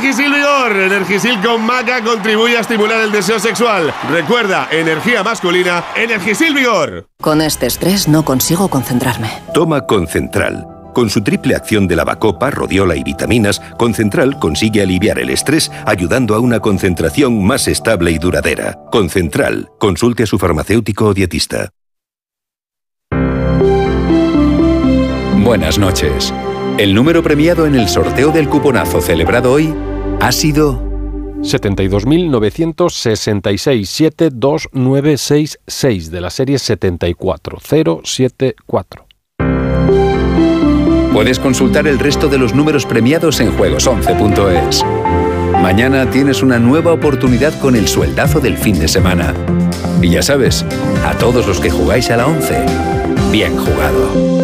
Energisil Vigor. Energisil con maca contribuye a estimular el deseo sexual. Recuerda, energía masculina, Energisil Vigor. Con este estrés no consigo concentrarme. Toma Concentral. Con su triple acción de lavacopa, rodiola y vitaminas, Concentral consigue aliviar el estrés ayudando a una concentración más estable y duradera. Concentral. Consulte a su farmacéutico o dietista. Buenas noches. El número premiado en el sorteo del cuponazo celebrado hoy ha sido 72.966-72966 de la serie 74074. Puedes consultar el resto de los números premiados en juegos11.es. Mañana tienes una nueva oportunidad con el sueldazo del fin de semana. Y ya sabes, a todos los que jugáis a la 11, bien jugado.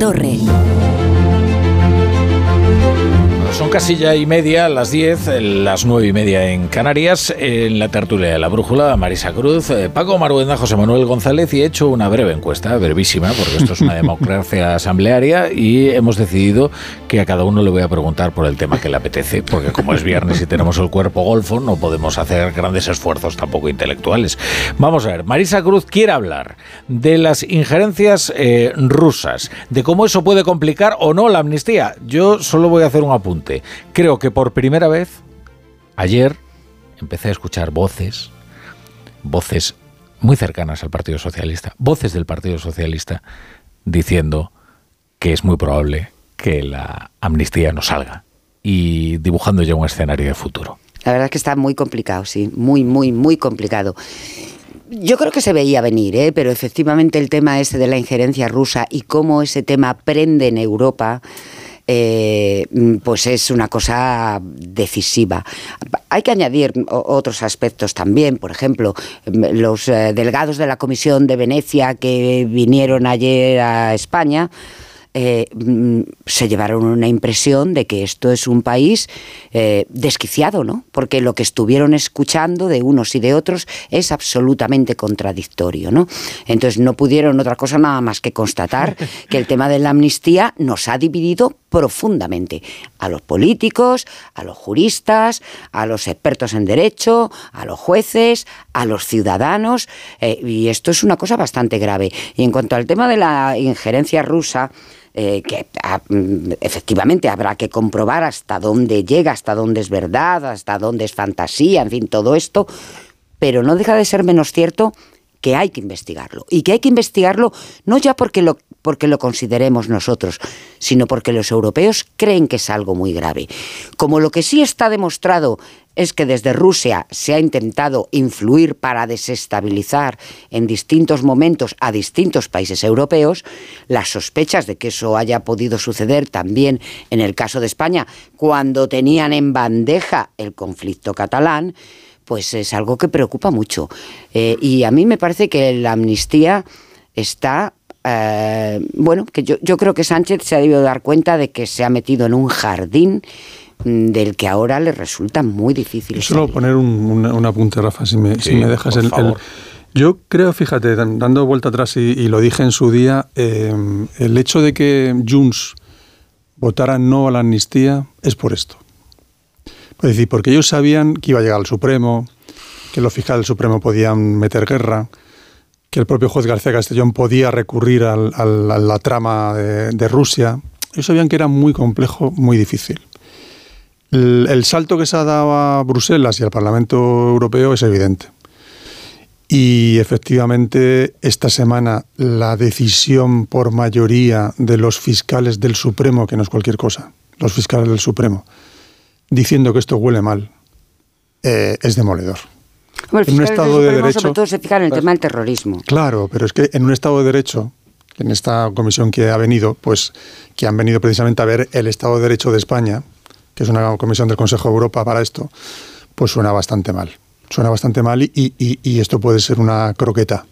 La torre. Son casi ya y media, las 10, las nueve y media en Canarias, en la tertulia de la brújula, Marisa Cruz, eh, Paco Maruenda, José Manuel González y he hecho una breve encuesta, brevísima, porque esto es una democracia asamblearia y hemos decidido que a cada uno le voy a preguntar por el tema que le apetece, porque como es viernes y tenemos el cuerpo golfo, no podemos hacer grandes esfuerzos tampoco intelectuales. Vamos a ver, Marisa Cruz quiere hablar de las injerencias eh, rusas, de cómo eso puede complicar o no la amnistía. Yo solo voy a hacer un apunte. Creo que por primera vez, ayer, empecé a escuchar voces, voces muy cercanas al Partido Socialista, voces del Partido Socialista, diciendo que es muy probable que la amnistía no salga y dibujando ya un escenario de futuro. La verdad es que está muy complicado, sí, muy, muy, muy complicado. Yo creo que se veía venir, ¿eh? pero efectivamente el tema ese de la injerencia rusa y cómo ese tema prende en Europa eh, pues es una cosa decisiva. Hay que añadir otros aspectos también, por ejemplo, los eh, delegados de la Comisión de Venecia que vinieron ayer a España, eh, mm, se llevaron una impresión de que esto es un país eh, desquiciado, ¿no? Porque lo que estuvieron escuchando de unos y de otros es absolutamente contradictorio, ¿no? Entonces no pudieron otra cosa nada más que constatar que el tema de la amnistía nos ha dividido profundamente a los políticos, a los juristas, a los expertos en derecho, a los jueces, a los ciudadanos, eh, y esto es una cosa bastante grave. Y en cuanto al tema de la injerencia rusa, eh, que ah, mm, efectivamente habrá que comprobar hasta dónde llega, hasta dónde es verdad, hasta dónde es fantasía, en fin, todo esto, pero no deja de ser menos cierto que hay que investigarlo y que hay que investigarlo no ya porque lo porque lo consideremos nosotros, sino porque los europeos creen que es algo muy grave. Como lo que sí está demostrado es que desde Rusia se ha intentado influir para desestabilizar en distintos momentos a distintos países europeos, las sospechas de que eso haya podido suceder también en el caso de España, cuando tenían en bandeja el conflicto catalán, pues es algo que preocupa mucho. Eh, y a mí me parece que la amnistía está eh, bueno, que yo, yo, creo que Sánchez se ha debido dar cuenta de que se ha metido en un jardín del que ahora le resulta muy difícil. Solo poner un, un, apunte, Rafa, si me, si me dejas el, el, Yo creo, fíjate, dando vuelta atrás y, y lo dije en su día, eh, el hecho de que Junts votara no a la amnistía es por esto. Es decir, porque ellos sabían que iba a llegar al Supremo, que los fiscales del Supremo podían meter guerra, que el propio juez García Castellón podía recurrir al, al, a la trama de, de, Rusia. Ellos sabían que era muy complejo, muy difícil. El, el, salto que se ha dado a Bruselas y al Parlamento Europeo es evidente. Y efectivamente, esta semana la decisión por mayoría de los fiscales del Supremo, que no es cualquier cosa, los fiscales del Supremo, diciendo que esto huele mal, eh, es demoledor. Bueno, en un Estado de Derecho. Sobre todo se fijan en el tema del terrorismo. Claro, pero es que en un Estado de Derecho, en esta comisión que ha venido, pues que han venido precisamente a ver el Estado de Derecho de España, que es una comisión del Consejo de Europa para esto, pues suena bastante mal. Suena bastante mal y, y, esto puede ser una croqueta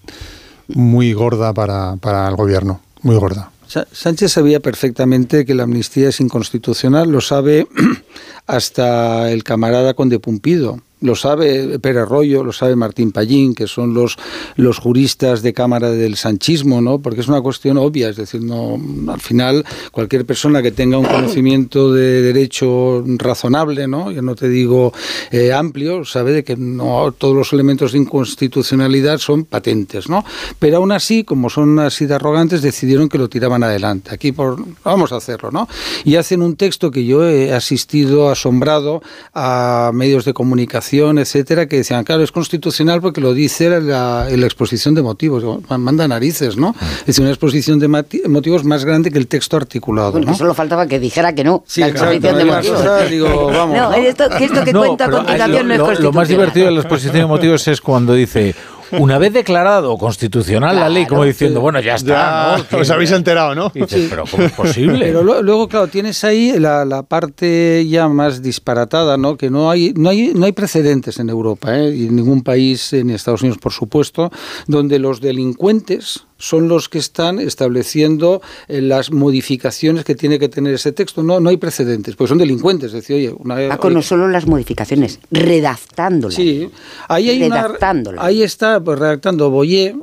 muy gorda para, para el gobierno, muy gorda. Sánchez sabía perfectamente que la amnistía es inconstitucional, lo sabe hasta el camarada Conde Pumpido lo sabe Pérez Arroyo, lo sabe Martín Pallín, que son los, los juristas de Cámara del Sanchismo, ¿no? Porque es una cuestión obvia, es decir, no, al final cualquier persona que tenga un conocimiento de derecho razonable, ¿no? Yo no te digo eh, amplio, sabe de que no todos los elementos de inconstitucionalidad son patentes, ¿no? Pero aún así, como son así de arrogantes, decidieron que lo tiraban adelante. Aquí por vamos a hacerlo, ¿no? Y hacen un texto que yo he asistido asombrado a medios de comunicación etcétera, que decían, claro, es constitucional porque lo dice la, la exposición de motivos. Manda narices, ¿no? Es decir, una exposición de motivos más grande que el texto articulado. Bueno, ¿no? solo faltaba que dijera que no. Sí, la exposición de motivos. Cosa, digo, vamos, no, ¿no? Esto, que esto que No, cuenta a continuación no es lo, lo más divertido de la exposición de motivos es cuando dice una vez declarado constitucional la ley, como diciendo, bueno, ya está, Ya, ¿no? os habéis enterado, ¿no? Y dices, pero ¿cómo es posible? Pero lo- luego, claro, tienes ahí la, la parte ya más disparatada, ¿no? Que no hay, no hay, no hay precedentes en Europa, ¿eh? y en ningún país, eh, ni Estados Unidos, por supuesto, donde los delincuentes son los que están estableciendo eh, las modificaciones que tiene que tener ese texto. No, no hay precedentes, porque son delincuentes. Es decir, oye, una Ah, con no solo las modificaciones, redactándolas. Sí, ahí hay una, redactándolas. ahí está pues, redactando Boyer,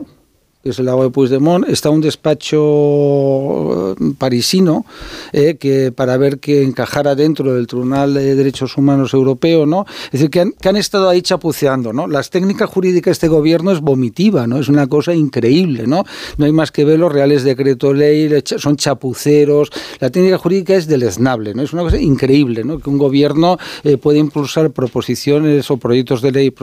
que es el abogado de Puigdemont, está un despacho eh, parisino eh, que para ver que encajara dentro del Tribunal de Derechos Humanos Europeo, ¿no? Es decir, que han, que han estado ahí chapuceando, ¿no? Las técnicas jurídicas de este gobierno es vomitiva, ¿no? Es una cosa increíble, ¿no? No hay más que ver los reales decretos ley, son chapuceros, la técnica jurídica es deleznable, ¿no? Es una cosa increíble, ¿no? Que un gobierno eh, puede impulsar proposiciones o proyectos de ley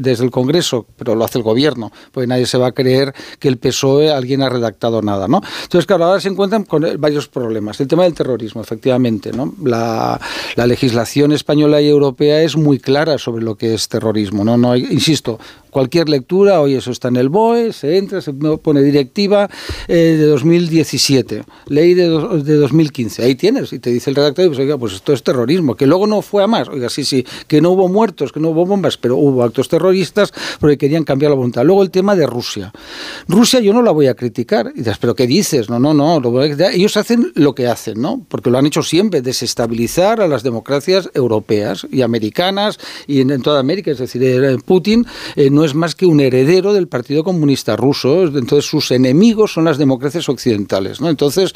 desde el Congreso, pero lo hace el gobierno, porque nadie se va a creer que el PSOE alguien ha redactado nada, ¿no? Entonces, claro, ahora se encuentran con eh, varios problemas. El tema del terrorismo, efectivamente, ¿no? La, la legislación española y europea es muy clara sobre lo que es terrorismo, ¿no? no hay, insisto, cualquier lectura, hoy eso está en el BOE, se entra, se pone directiva eh, de 2017, ley de, do, de 2015, ahí tienes, y te dice el redactor, pues, oiga, pues esto es terrorismo, que luego no fue a más, oiga, sí, sí, que no hubo muertos, que no hubo bombas, pero hubo actos terroristas porque querían cambiar la voluntad. Luego el tema de Rusia. Rusia yo no la voy a criticar, y dices, pero ¿qué dices? No, no, no, lo voy a ellos hacen lo que hacen, ¿no? Porque lo han hecho siempre, desestabilizar a las democracias europeas y americanas y en, en toda América, es decir, eh, Putin eh, no es más que un heredero del Partido Comunista Ruso, entonces sus enemigos son las democracias occidentales, ¿no? Entonces,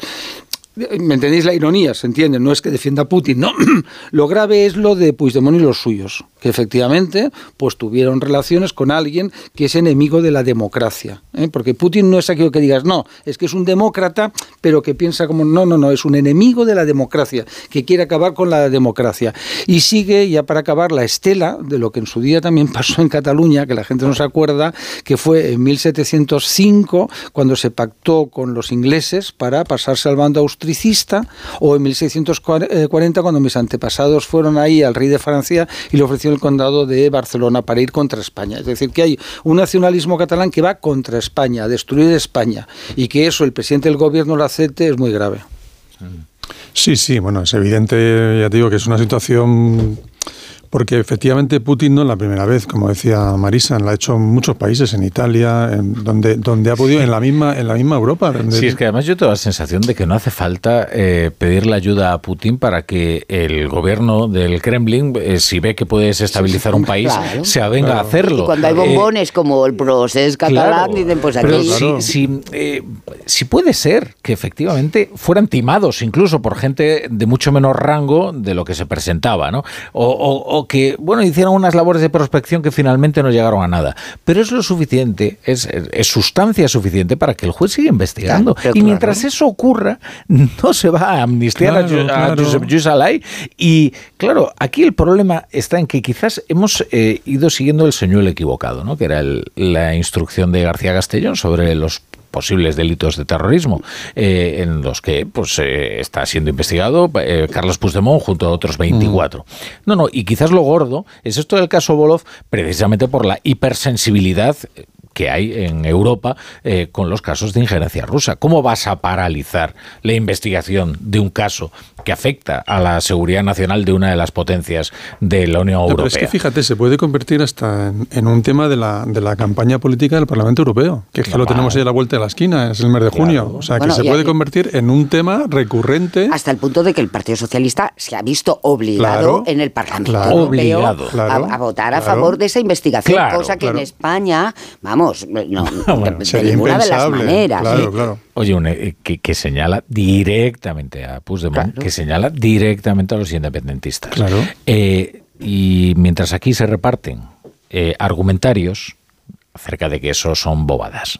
¿Me entendéis la ironía? ¿Se entiende? No es que defienda a Putin, no. lo grave es lo de Puigdemont y los suyos, que efectivamente pues tuvieron relaciones con alguien que es enemigo de la democracia. ¿eh? Porque Putin no es aquello que digas, no, es que es un demócrata, pero que piensa como, no, no, no, es un enemigo de la democracia, que quiere acabar con la democracia. Y sigue, ya para acabar, la estela de lo que en su día también pasó en Cataluña, que la gente no se acuerda, que fue en 1705, cuando se pactó con los ingleses para pasarse al bando austríaco o en 1640 cuando mis antepasados fueron ahí al rey de Francia y le ofreció el condado de Barcelona para ir contra España. Es decir, que hay un nacionalismo catalán que va contra España, a destruir España, y que eso el presidente del gobierno lo acepte es muy grave. Sí, sí, bueno, es evidente, ya digo, que es una situación porque efectivamente Putin no es la primera vez, como decía Marisa, lo ha hecho en muchos países, en Italia, en donde, donde ha podido, en la misma, en la misma Europa. Sí, es que además yo tengo la sensación de que no hace falta eh, pedirle ayuda a Putin para que el gobierno del Kremlin, eh, si ve que puede desestabilizar un país, se avenga a hacerlo. Y cuando hay bombones como el proceso catalán, dicen pues aquí. Pero si, eh, si puede ser que efectivamente fueran timados incluso por gente de mucho menor rango de lo que se presentaba, ¿no? o que, bueno, hicieron unas labores de prospección que finalmente no llegaron a nada. Pero es lo suficiente, es, sustancia suficiente para que el juez siga investigando. y mientras eso ocurra, no se va a amnistiar a, Josep Alay. Y claro, aquí el problema está en que quizás hemos eh, ido siguiendo el señuelo equivocado, ¿no? que era la instrucción de García Castellón sobre los posibles delitos de terrorismo, eh, en los que pues eh, está siendo investigado eh, Carlos Puigdemont junto a otros 24. Mm. No, no, y quizás lo gordo es esto del caso Bolov precisamente por la hipersensibilidad que hay en Europa eh, con los casos de injerencia rusa. ¿Cómo vas a paralizar la investigación de un caso que afecta a la seguridad nacional de una de las potencias de la Unión Europea? es que fíjate, se puede convertir hasta en, un tema de la, de la, campaña política del Parlamento Europeo, que es que lo tenemos ahí a la vuelta de la esquina, es el mes de junio. O sea, que se puede convertir en un tema recurrente. Hasta el punto de que el Partido Socialista se ha visto obligado en el Parlamento Europeo a, votar a favor de esa investigación, cosa que en España, vamos, no, de, ninguna de las maneras. Oye, eh, que, señala directamente a Puigdemont, que señala directamente a los independentistas. Claro. Eh, y mientras aquí se reparten eh, argumentarios acerca de que eso son bobadas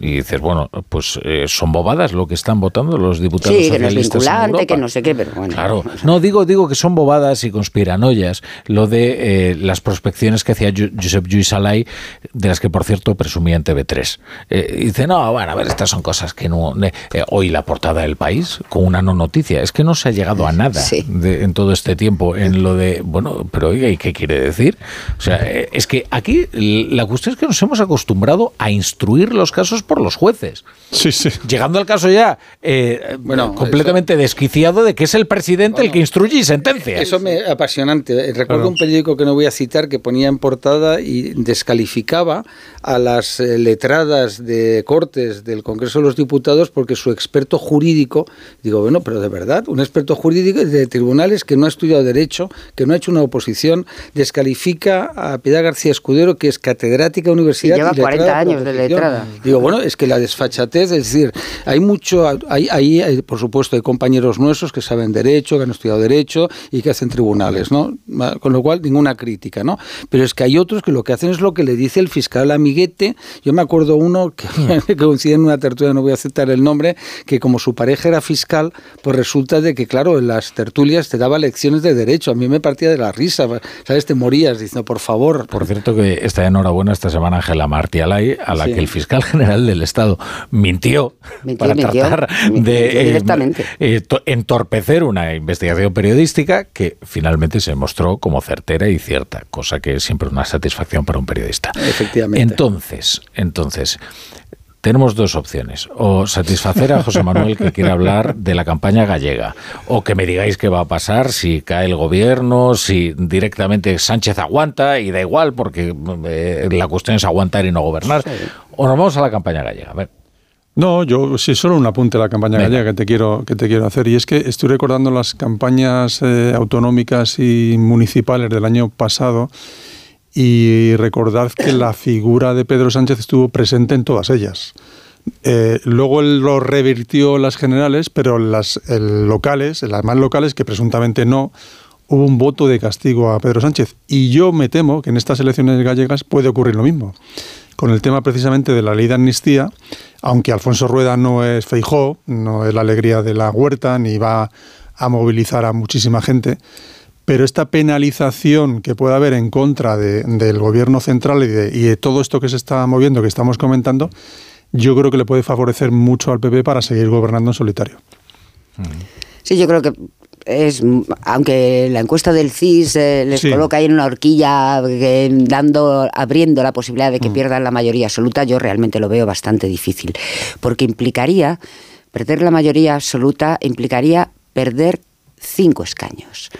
y dices, bueno, pues eh, son bobadas lo que están votando los diputados sí, socialistas. que no es vinculante, que no sé qué, pero bueno. Claro, no, digo, digo que son bobadas y conspiranoias lo de eh, las prospecciones que hacía Josep Lluís Alay, de las que por cierto presumía en TV3. Eh, dice, no, bueno, a ver, estas son cosas que no. hoy la portada del país, con una no noticia, es que no se ha llegado a nada en todo este tiempo en lo de, bueno, pero oiga, ¿y qué quiere decir? O sea, es que aquí la cuestión es que nos hemos acostumbrado a instruir los casos por los jueces. Sí, sí. Llegando al caso ya eh, bueno, completamente desquiciado de que es el presidente el que instruye y sentencia. Eso me apasionante. Recuerdo un periódico que no voy a citar que ponía en portada y descalificaba a las eh, letradas de Cortes del Congreso de los Diputados porque su experto jurídico, digo, bueno, pero de verdad, un experto jurídico de tribunales que no ha estudiado Derecho, que no ha hecho una oposición, descalifica a Piedad García Escudero, que es catedrática de universidad. lleva 40 años de letrada. Digo, bueno, es que la desfachatez, es decir, hay mucho, hay, hay, por supuesto, hay compañeros nuestros que saben derecho, que han estudiado derecho y que hacen tribunales, ¿no? Con lo cual, ninguna crítica, ¿no? Pero es que hay otros que lo que hacen es lo que le dice el fiscal amiguete. Yo me acuerdo uno que, que coincide en una tertulia, no voy a aceptar el nombre, que como su pareja era fiscal, pues resulta de que, claro, en las tertulias te daba lecciones de derecho. A mí me partía de la risa, ¿sabes? Te morías diciendo, por favor. Por cierto, que está enhorabuena esta semana Ángela Martialay, a la que el fiscal general del Estado mintió, para tratar de eh, eh, entorpecer una investigación periodística que finalmente se mostró como certera y cierta, cosa que es siempre una satisfacción para un periodista. Efectivamente. Entonces, entonces, tenemos dos opciones. O satisfacer a José Manuel que quiere hablar de la campaña gallega. O que me digáis qué va a pasar si cae el gobierno, si directamente Sánchez aguanta y da igual porque eh, la cuestión es aguantar y no gobernar. O nos vamos a la campaña gallega. A ver. No, yo sí, solo un apunte a la campaña gallega que te quiero que te quiero hacer y es que estoy recordando las campañas eh, autonómicas y municipales del año pasado y recordad que la figura de Pedro Sánchez estuvo presente en todas ellas. Eh, luego él lo revirtió las generales, pero las locales, las más locales, que presuntamente no, hubo un voto de castigo a Pedro Sánchez. Y yo me temo que en estas elecciones gallegas puede ocurrir lo mismo. Con el tema precisamente de la ley de amnistía, aunque Alfonso Rueda no es Feijó, no es la alegría de la huerta, ni va a movilizar a muchísima gente, pero esta penalización que puede haber en contra del gobierno central y de, todo esto que se está moviendo, que estamos comentando, yo creo que le puede favorecer mucho al PP para seguir gobernando en solitario. Sí, yo creo que es aunque la encuesta del CIS eh, les coloca ahí en una horquilla eh, dando abriendo la posibilidad de que mm. pierdan la mayoría absoluta, yo realmente lo veo bastante difícil, porque implicaría perder la mayoría absoluta implicaría perder cinco escaños.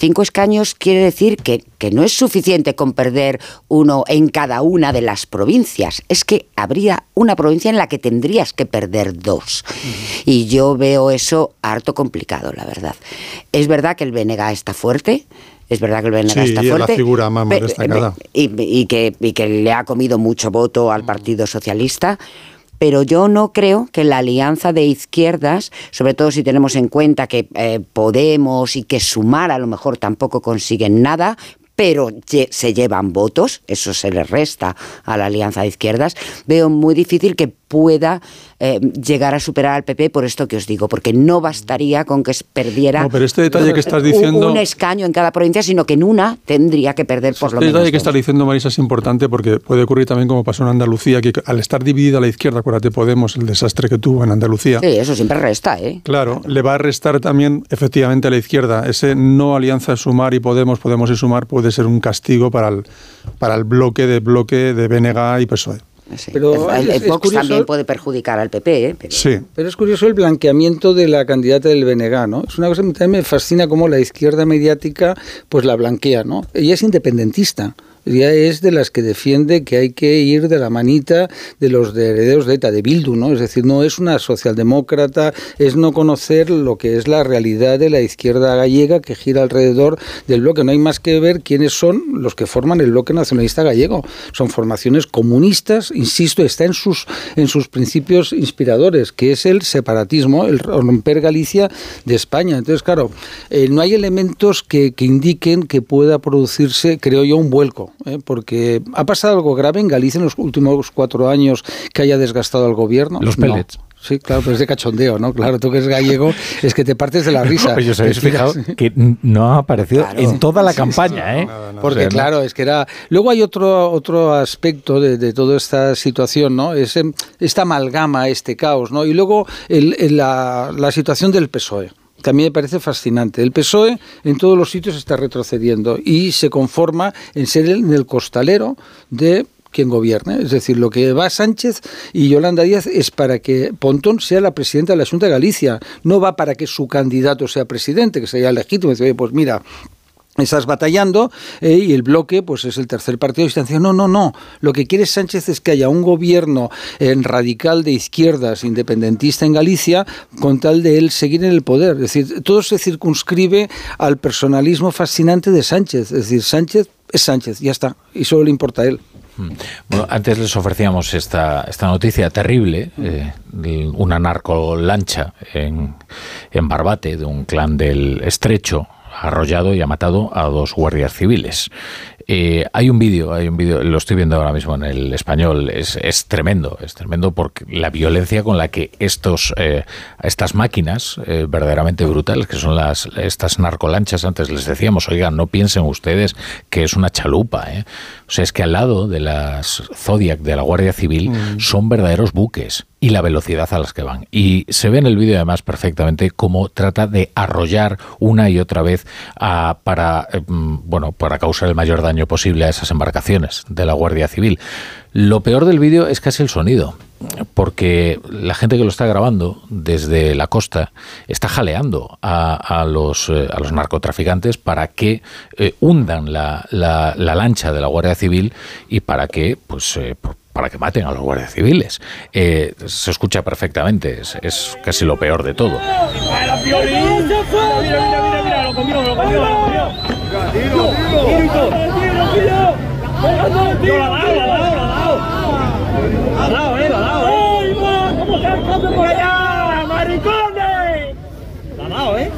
Cinco escaños quiere decir que, no es suficiente con perder uno en cada una de las provincias, es que habría una provincia en la que tendrías que perder dos. Y yo veo eso harto complicado, la verdad. Es verdad que el BNG está fuerte, es verdad que el BNG está fuerte. la figura más destacada. Y, que, y que le ha comido mucho voto al Partido Socialista pero yo no creo que la alianza de izquierdas, sobre todo si tenemos en cuenta que eh, Podemos y que Sumar a lo mejor tampoco consiguen nada, pero se llevan votos, eso se le resta a la alianza de izquierdas, veo muy difícil que pueda eh, llegar a superar al PP por esto que os digo, porque no bastaría con que perdiera pero este detalle que estás diciendo, un, escaño en cada provincia, sino que en una tendría que perder por este lo menos. Este detalle que estás diciendo, Marisa, es importante porque puede ocurrir también como pasó en Andalucía, que al estar dividida la izquierda, acuérdate Podemos, el desastre que tuvo en Andalucía. Sí, eso siempre resta, ¿eh? Claro, le va a restar también efectivamente a la izquierda. Ese no alianza Sumar y Podemos, Podemos y Sumar puede ser un castigo para el, para el bloque de bloque de BNG y PSOE. Pero el, Vox también puede perjudicar al PP. ¿eh? Pero... Sí. Pero es curioso el blanqueamiento de la candidata del BNG, ¿no? Es una cosa que también me fascina cómo la izquierda mediática pues la blanquea, ¿no? Ella es independentista ya es de las que defiende que hay que ir de la manita de los herederos de ETA, de Bildu, ¿no? Es decir, no es una socialdemócrata, es no conocer lo que es la realidad de la izquierda gallega que gira alrededor del bloque. No hay más que ver quiénes son los que forman el bloque nacionalista gallego. Son formaciones comunistas, insisto, está en sus, en sus principios inspiradores, que es el separatismo, el romper Galicia de España. Entonces, claro, eh, no hay elementos que, que indiquen que pueda producirse, creo yo, un vuelco ¿eh? porque ha pasado algo grave en Galicia en los últimos cuatro años que haya desgastado al gobierno. Los pellets. Sí, claro, pero es de cachondeo, ¿no? Claro, tú que eres gallego, es que te partes de la risa. Oye, os habéis fijado que no ha aparecido en toda la campaña, ¿eh? Porque, claro, es que era... Luego hay otro, otro aspecto de, toda esta situación, ¿no? Es em, esta amalgama, este caos, ¿no? Y luego la, la situación del PSOE que a mí me parece fascinante. El PSOE en todos los sitios está retrocediendo y se conforma en ser el, el costalero de quien gobierne. Es decir, lo que va Sánchez y Yolanda Díaz es para que Pontón sea la presidenta de la Junta de Galicia. No va para que su candidato sea presidente, que sería legítimo. Dice, pues mira, estás batallando eh, y el bloque pues es el tercer partido diciendo no, no, no, lo que quiere Sánchez es que haya un gobierno en radical de izquierdas independentista en Galicia con tal de él seguir en el poder, es decir, todo se circunscribe al personalismo fascinante de Sánchez, es decir, Sánchez es Sánchez, ya está, y solo le importa a él. Hmm. Bueno, antes les ofrecíamos esta, esta noticia terrible, eh, una narcolancha en, en Barbate, de un clan del Estrecho, arrollado y ha matado a dos guardias civiles. Eh, hay un vídeo, hay un vídeo, lo estoy viendo ahora mismo en el español, es, es tremendo, es tremendo porque la violencia con la que estos, eh, estas máquinas eh, verdaderamente brutales, que son las estas narcolanchas, antes les decíamos, oigan, no piensen ustedes que es una chalupa, o sea, es que al lado de las Zodiac de la Guardia Civil mm. son verdaderos buques y la velocidad a las que van. Y se ve en el vídeo además perfectamente cómo trata de arrollar una y otra vez para, mm, bueno, para causar el mayor daño posible a esas embarcaciones de la Guardia Civil. Lo peor del vídeo es casi el sonido, porque la gente que lo está grabando desde la costa está jaleando a, los, eh, a los, narcotraficantes para que eh, hundan la, la, lancha de la Guardia Civil y para que, pues, eh, para que maten a los guardias civiles. se escucha perfectamente, es, es, casi lo peor de todo. por allá, maricones! La ¿eh?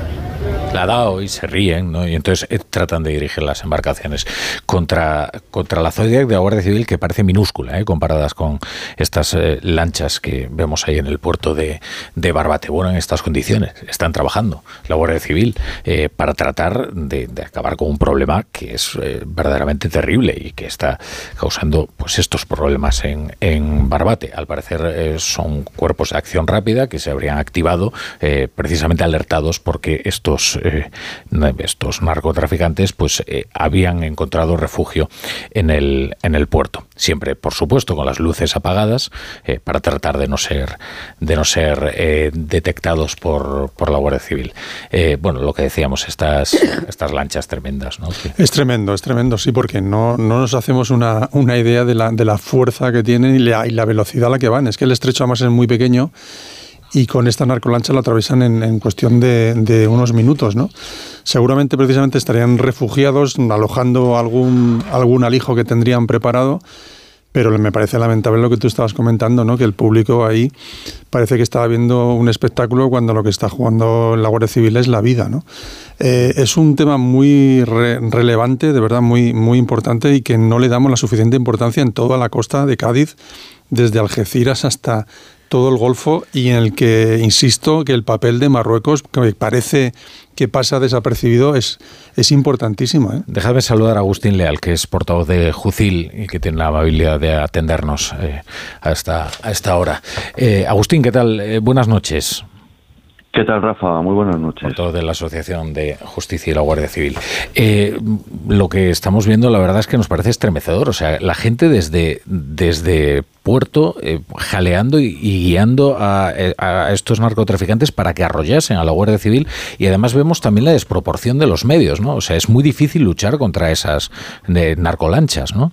La ha dado y se ríen, ¿no? Y entonces eh, tratan de dirigir las embarcaciones contra, contra la Zodiac de la Guardia Civil, que parece minúscula, ¿eh? comparadas con estas eh, lanchas que vemos ahí en el puerto de, de, Barbate. Bueno, en estas condiciones están trabajando la Guardia Civil eh, para tratar de, de, acabar con un problema que es verdaderamente terrible y que está causando pues estos problemas en, en Barbate. Al parecer son cuerpos de acción rápida que se habrían activado precisamente alertados porque estos eh, estos narcotraficantes pues eh, habían encontrado refugio en el, en el puerto. Siempre, por supuesto, con las luces apagadas eh, para tratar de no ser, de no ser detectados por, por, la Guardia Civil. bueno, lo que decíamos, estas, estas lanchas tremendas. ¿no? Es tremendo, es tremendo, sí, porque no, no nos hacemos una, una idea de la, de la fuerza que tienen y la, y la velocidad a la que van. Es que el estrecho además es muy pequeño y con esta narcolancha la atraviesan en, cuestión de, unos minutos. ¿no? Seguramente precisamente estarían refugiados, alojando algún, algún alijo que tendrían preparado, pero me parece lamentable lo que tú estabas comentando, ¿no? que el público ahí parece que estaba viendo un espectáculo cuando lo que está jugando la Guardia Civil es la vida. ¿no? Eh, es un tema muy relevante, de verdad muy, muy importante y que no le damos la suficiente importancia en toda la costa de Cádiz, desde Algeciras hasta todo el Golfo y en el que, insisto, que el papel de Marruecos, que me parece que pasa desapercibido, es, es importantísimo. ¿eh? Déjame saludar a Agustín Leal, que es portavoz de Jucil y que tiene la amabilidad de atendernos eh, a, esta, a esta hora. Eh, Agustín, ¿qué tal? Eh, buenas noches. ¿Qué tal, Rafa? Muy buenas noches. todo de la Asociación de Justicia y la Guardia Civil. Eh, lo que estamos viendo, la verdad es que nos parece estremecedor. O sea, la gente desde, desde puerto eh, jaleando y, guiando eh, a, estos narcotraficantes para que arrollasen a la Guardia Civil. Y además vemos también la desproporción de los medios, ¿no? O sea, es muy difícil luchar contra esas narcolanchas, ¿no?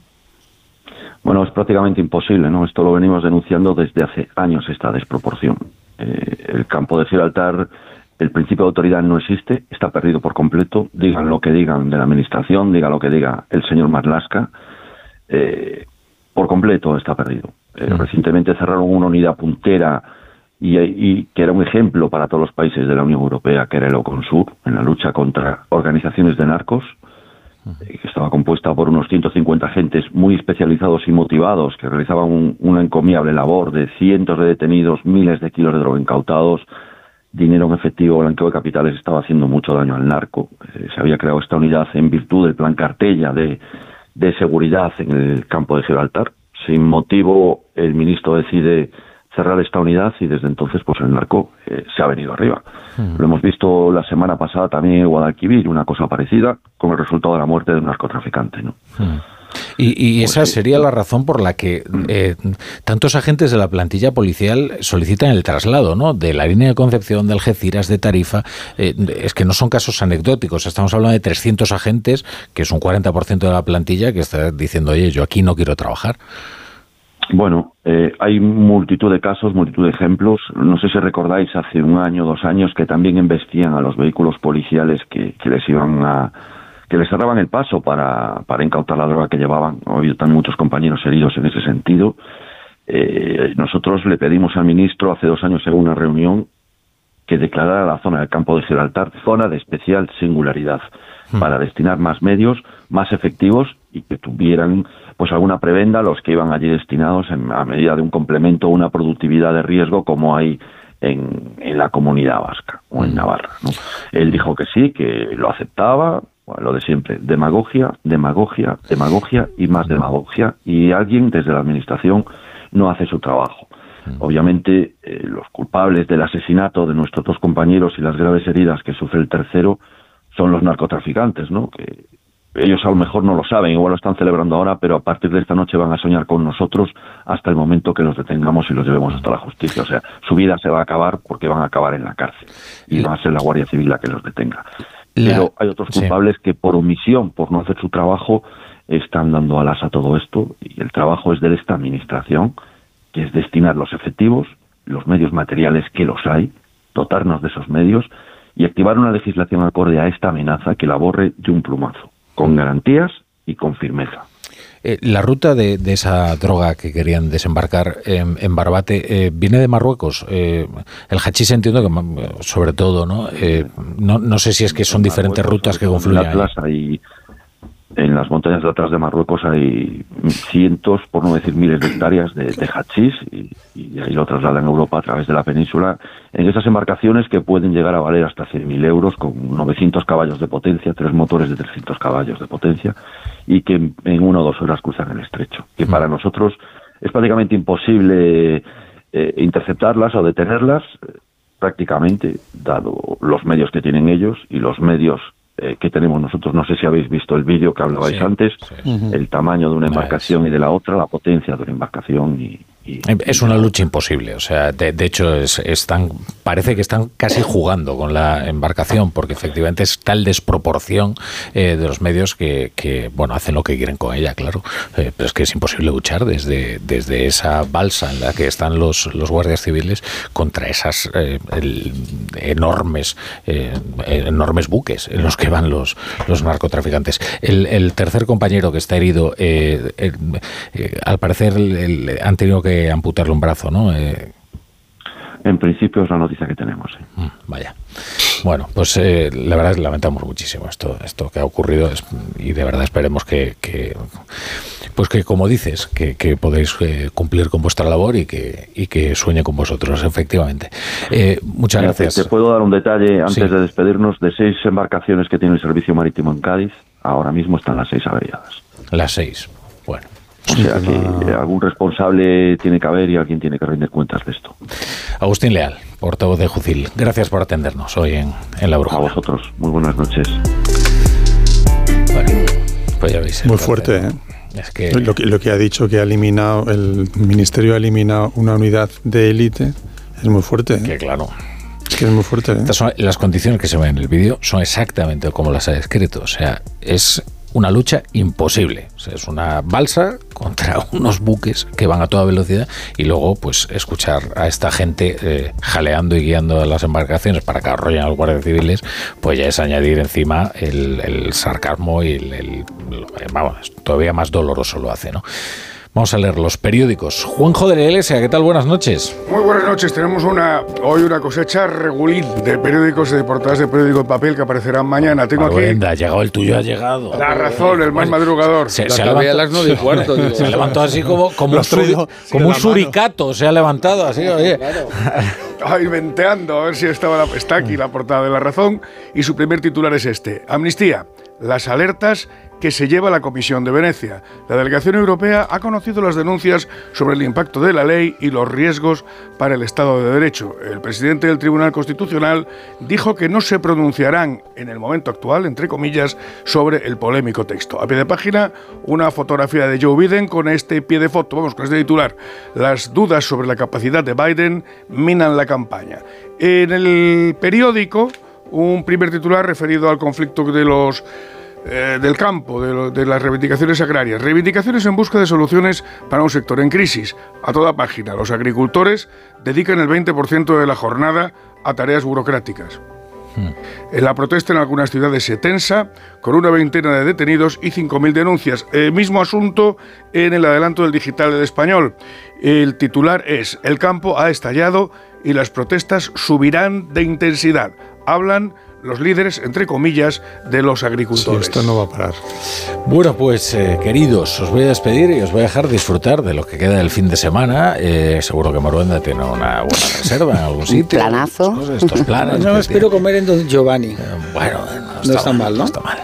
Bueno, es prácticamente imposible, ¿no? Esto lo venimos denunciando desde hace años, esta desproporción. Eh, el campo de Gibraltar, el principio de autoridad no existe, está perdido por completo. Digan lo que digan de la administración, diga lo que diga el señor Marlaska, eh, por completo está perdido. Eh. Recientemente cerraron una unidad puntera y, que era un ejemplo para todos los países de la Unión Europea, que era el Oconsur, en la lucha contra organizaciones de narcos que estaba compuesta por unos 150 agentes muy especializados y motivados que realizaban una encomiable labor de cientos de detenidos, miles de kilos de droga incautados, dinero en efectivo, blanqueo de capitales, estaba haciendo mucho daño al narco. Eh, se había creado esta unidad en virtud del plan Cartella de, de seguridad en el campo de Gibraltar. Sin motivo, el ministro decide cerrar esta unidad y desde entonces pues el narco eh, se ha venido arriba. Hmm. Lo hemos visto la semana pasada también en Guadalquivir, una cosa parecida, con el resultado de la muerte de un narcotraficante. ¿no? Hmm. Y, esa pues sería la razón por la que eh, tantos agentes de la plantilla policial solicitan el traslado, ¿no? De la línea de Concepción, de Algeciras, de Tarifa. Eh, es que no son casos anecdóticos. Estamos hablando de 300 agentes, que es un 40% de la plantilla, que está diciendo, oye, yo aquí no quiero trabajar. Bueno, eh, hay multitud de casos, multitud de ejemplos. No sé si recordáis hace un año, dos años, que también investían a los vehículos policiales que, les iban a que les cerraban el paso para, para incautar la droga que llevaban. Ha habido también muchos compañeros heridos en ese sentido. Eh, nosotros le pedimos al ministro hace dos años en una reunión que declarara la zona del campo de Gibraltar zona de especial singularidad hmm. para destinar más medios, más efectivos y que tuvieran pues alguna prebenda los que iban allí destinados en, a medida de un complemento o una productividad de riesgo como hay en, en la comunidad vasca o en hmm. Navarra. ¿no? Él dijo que sí, que lo aceptaba, lo de siempre, demagogia, demagogia, demagogia y más demagogia y alguien desde la administración no hace su trabajo. Obviamente, eh, los culpables del asesinato de nuestros dos compañeros y las graves heridas que sufre el tercero son los narcotraficantes, ¿no? Que ellos a lo mejor no lo saben, igual lo están celebrando ahora, pero a partir de esta noche van a soñar con nosotros hasta el momento que los detengamos y los llevemos hasta la justicia. O sea, su vida se va a acabar porque van a acabar en la cárcel y va a ser la Guardia Civil la que los detenga. Pero hay otros culpables que por omisión, por no hacer su trabajo, están dando alas a todo esto y el trabajo es de esta administración que es destinar los efectivos, los medios materiales que los hay, dotarnos de esos medios y activar una legislación acorde a esta amenaza que la borre de un plumazo, con garantías y con firmeza. Eh, la ruta de, de esa droga que querían desembarcar en, en Barbate eh, viene de Marruecos. Eh, el hachís entiendo que ma- sobre todo, ¿no? Eh, no, no sé si es que son diferentes rutas que En confluyen. el Atlas hay, en las montañas de atrás de Marruecos hay cientos, por no decir miles de hectáreas de, de hachís y, y ahí lo trasladan a Europa a través de la península en esas embarcaciones que pueden llegar a valer hasta 100.000 euros con 900 caballos de potencia, tres motores de 300 caballos de potencia y que en, en una o dos horas cruzan el estrecho. Que para nosotros es prácticamente imposible eh, interceptarlas o detenerlas eh, prácticamente, dado los medios que tienen ellos y los medios eh, que tenemos nosotros. No sé si habéis visto el vídeo que hablabais Sí, antes, el tamaño de una embarcación y de la otra, la potencia de una embarcación y, Es una lucha imposible, o sea, de, de hecho es, están, parece que están casi jugando con la embarcación, porque efectivamente es tal desproporción eh, de los medios que, que, bueno, hacen lo que quieren con ella, claro, eh, pero es que es imposible luchar desde, desde esa balsa en la que están los, los guardias civiles contra esas eh, el- enormes, enormes buques en los que van los, los narcotraficantes. El, el tercer compañero que está herido, al parecer el- han tenido que amputarle un brazo, ¿no? Eh, en principio es la noticia que tenemos. Mm, Vaya. Bueno, pues eh, la verdad es que lamentamos muchísimo esto, esto que ha ocurrido es- y de verdad esperemos que, que, pues que como dices, que, que podéis eh, cumplir con vuestra labor y que, y que sueñe con vosotros, efectivamente. Eh, muchas Mira, te- gracias. Te, puedo dar un detalle antes Sí. de despedirnos de seis embarcaciones que tiene el servicio marítimo en Cádiz. Ahora mismo están las seis averiadas. Las seis. O sea que algún responsable tiene que haber y alguien tiene que rendir cuentas de esto. Agustín Leal, portavoz de Jucil, gracias por atendernos hoy en, en La Brújula. A vosotros, muy buenas noches. Bueno, pues ya veis. Muy fuerte, ¿eh? Es que... Lo, que, lo que ha dicho que ha eliminado, el ministerio ha eliminado una unidad de élite, es muy fuerte. ¿eh? Que claro. Es que es muy fuerte. ¿eh? Estas son- las condiciones que se ven en el vídeo son exactamente como las ha descrito. O sea, es una lucha imposible. Es una balsa contra unos buques que van a toda velocidad y luego, pues, escuchar a esta gente eh, jaleando y guiando las embarcaciones para que arrollen a los guardias civiles, pues ya es añadir encima el, el sarcasmo y el, el- Vamos, todavía más doloroso lo hace, ¿no? Vamos a leer los periódicos. Juanjo de la Iglesia, ¿qué tal? Buenas noches. Muy buenas noches. Tenemos una hoy una cosecha regulín de periódicos y de portadas de periódico en papel que aparecerán mañana. Tengo aquí Maruenda, ha llegado el tuyo, ha llegado. La Razón, el más madrugador. Se, se acabé a las nueve y cuarto, digo. Se ha levantado así como, como un, como un suricato. Se ha levantado así, oye. Ay, venteando, a ver si estaba la- está aquí la portada de La Razón y su primer titular es este. Amnistía, las alertas que se lleva la Comisión de Venecia. La delegación europea ha conocido las denuncias sobre el impacto de la ley y los riesgos para el Estado de Derecho. El presidente del Tribunal Constitucional dijo que no se pronunciarán en el momento actual, entre comillas, sobre el polémico texto. A pie de página, una fotografía de Joe Biden con este pie de foto, vamos, con este titular. Las dudas sobre la capacidad de Biden minan la campaña. En el periódico, un primer titular referido al conflicto de los eh, del campo, de, lo- de las reivindicaciones agrarias. Reivindicaciones en busca de soluciones para un sector en crisis. A toda página, los agricultores dedican el 20% de la jornada a tareas burocráticas. En la protesta en algunas ciudades se tensa, con una veintena de detenidos y 5.000 denuncias. El mismo asunto en el adelanto del digital del español. El titular es, el campo ha estallado y las protestas subirán de intensidad. Hablan los líderes, entre comillas, de los agricultores. esto no va a parar. Bueno, pues eh, queridos, os voy a despedir y os voy a dejar disfrutar de lo que queda del fin de semana. Eh, seguro que Maruenda tiene una buena reserva en algún sitio. planazo. Estas cosas, estos planes. No, espero comer en Don Giovanni. Bueno, no está, mal, ¿no? está mal.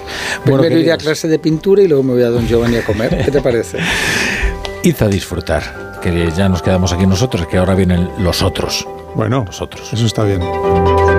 Primero iré a clase de pintura y luego me voy a Don Giovanni a comer. ¿Qué te parece? Id a disfrutar, que ya nos quedamos aquí nosotros, que ahora vienen los otros. Bueno, Los otros. eso está bien.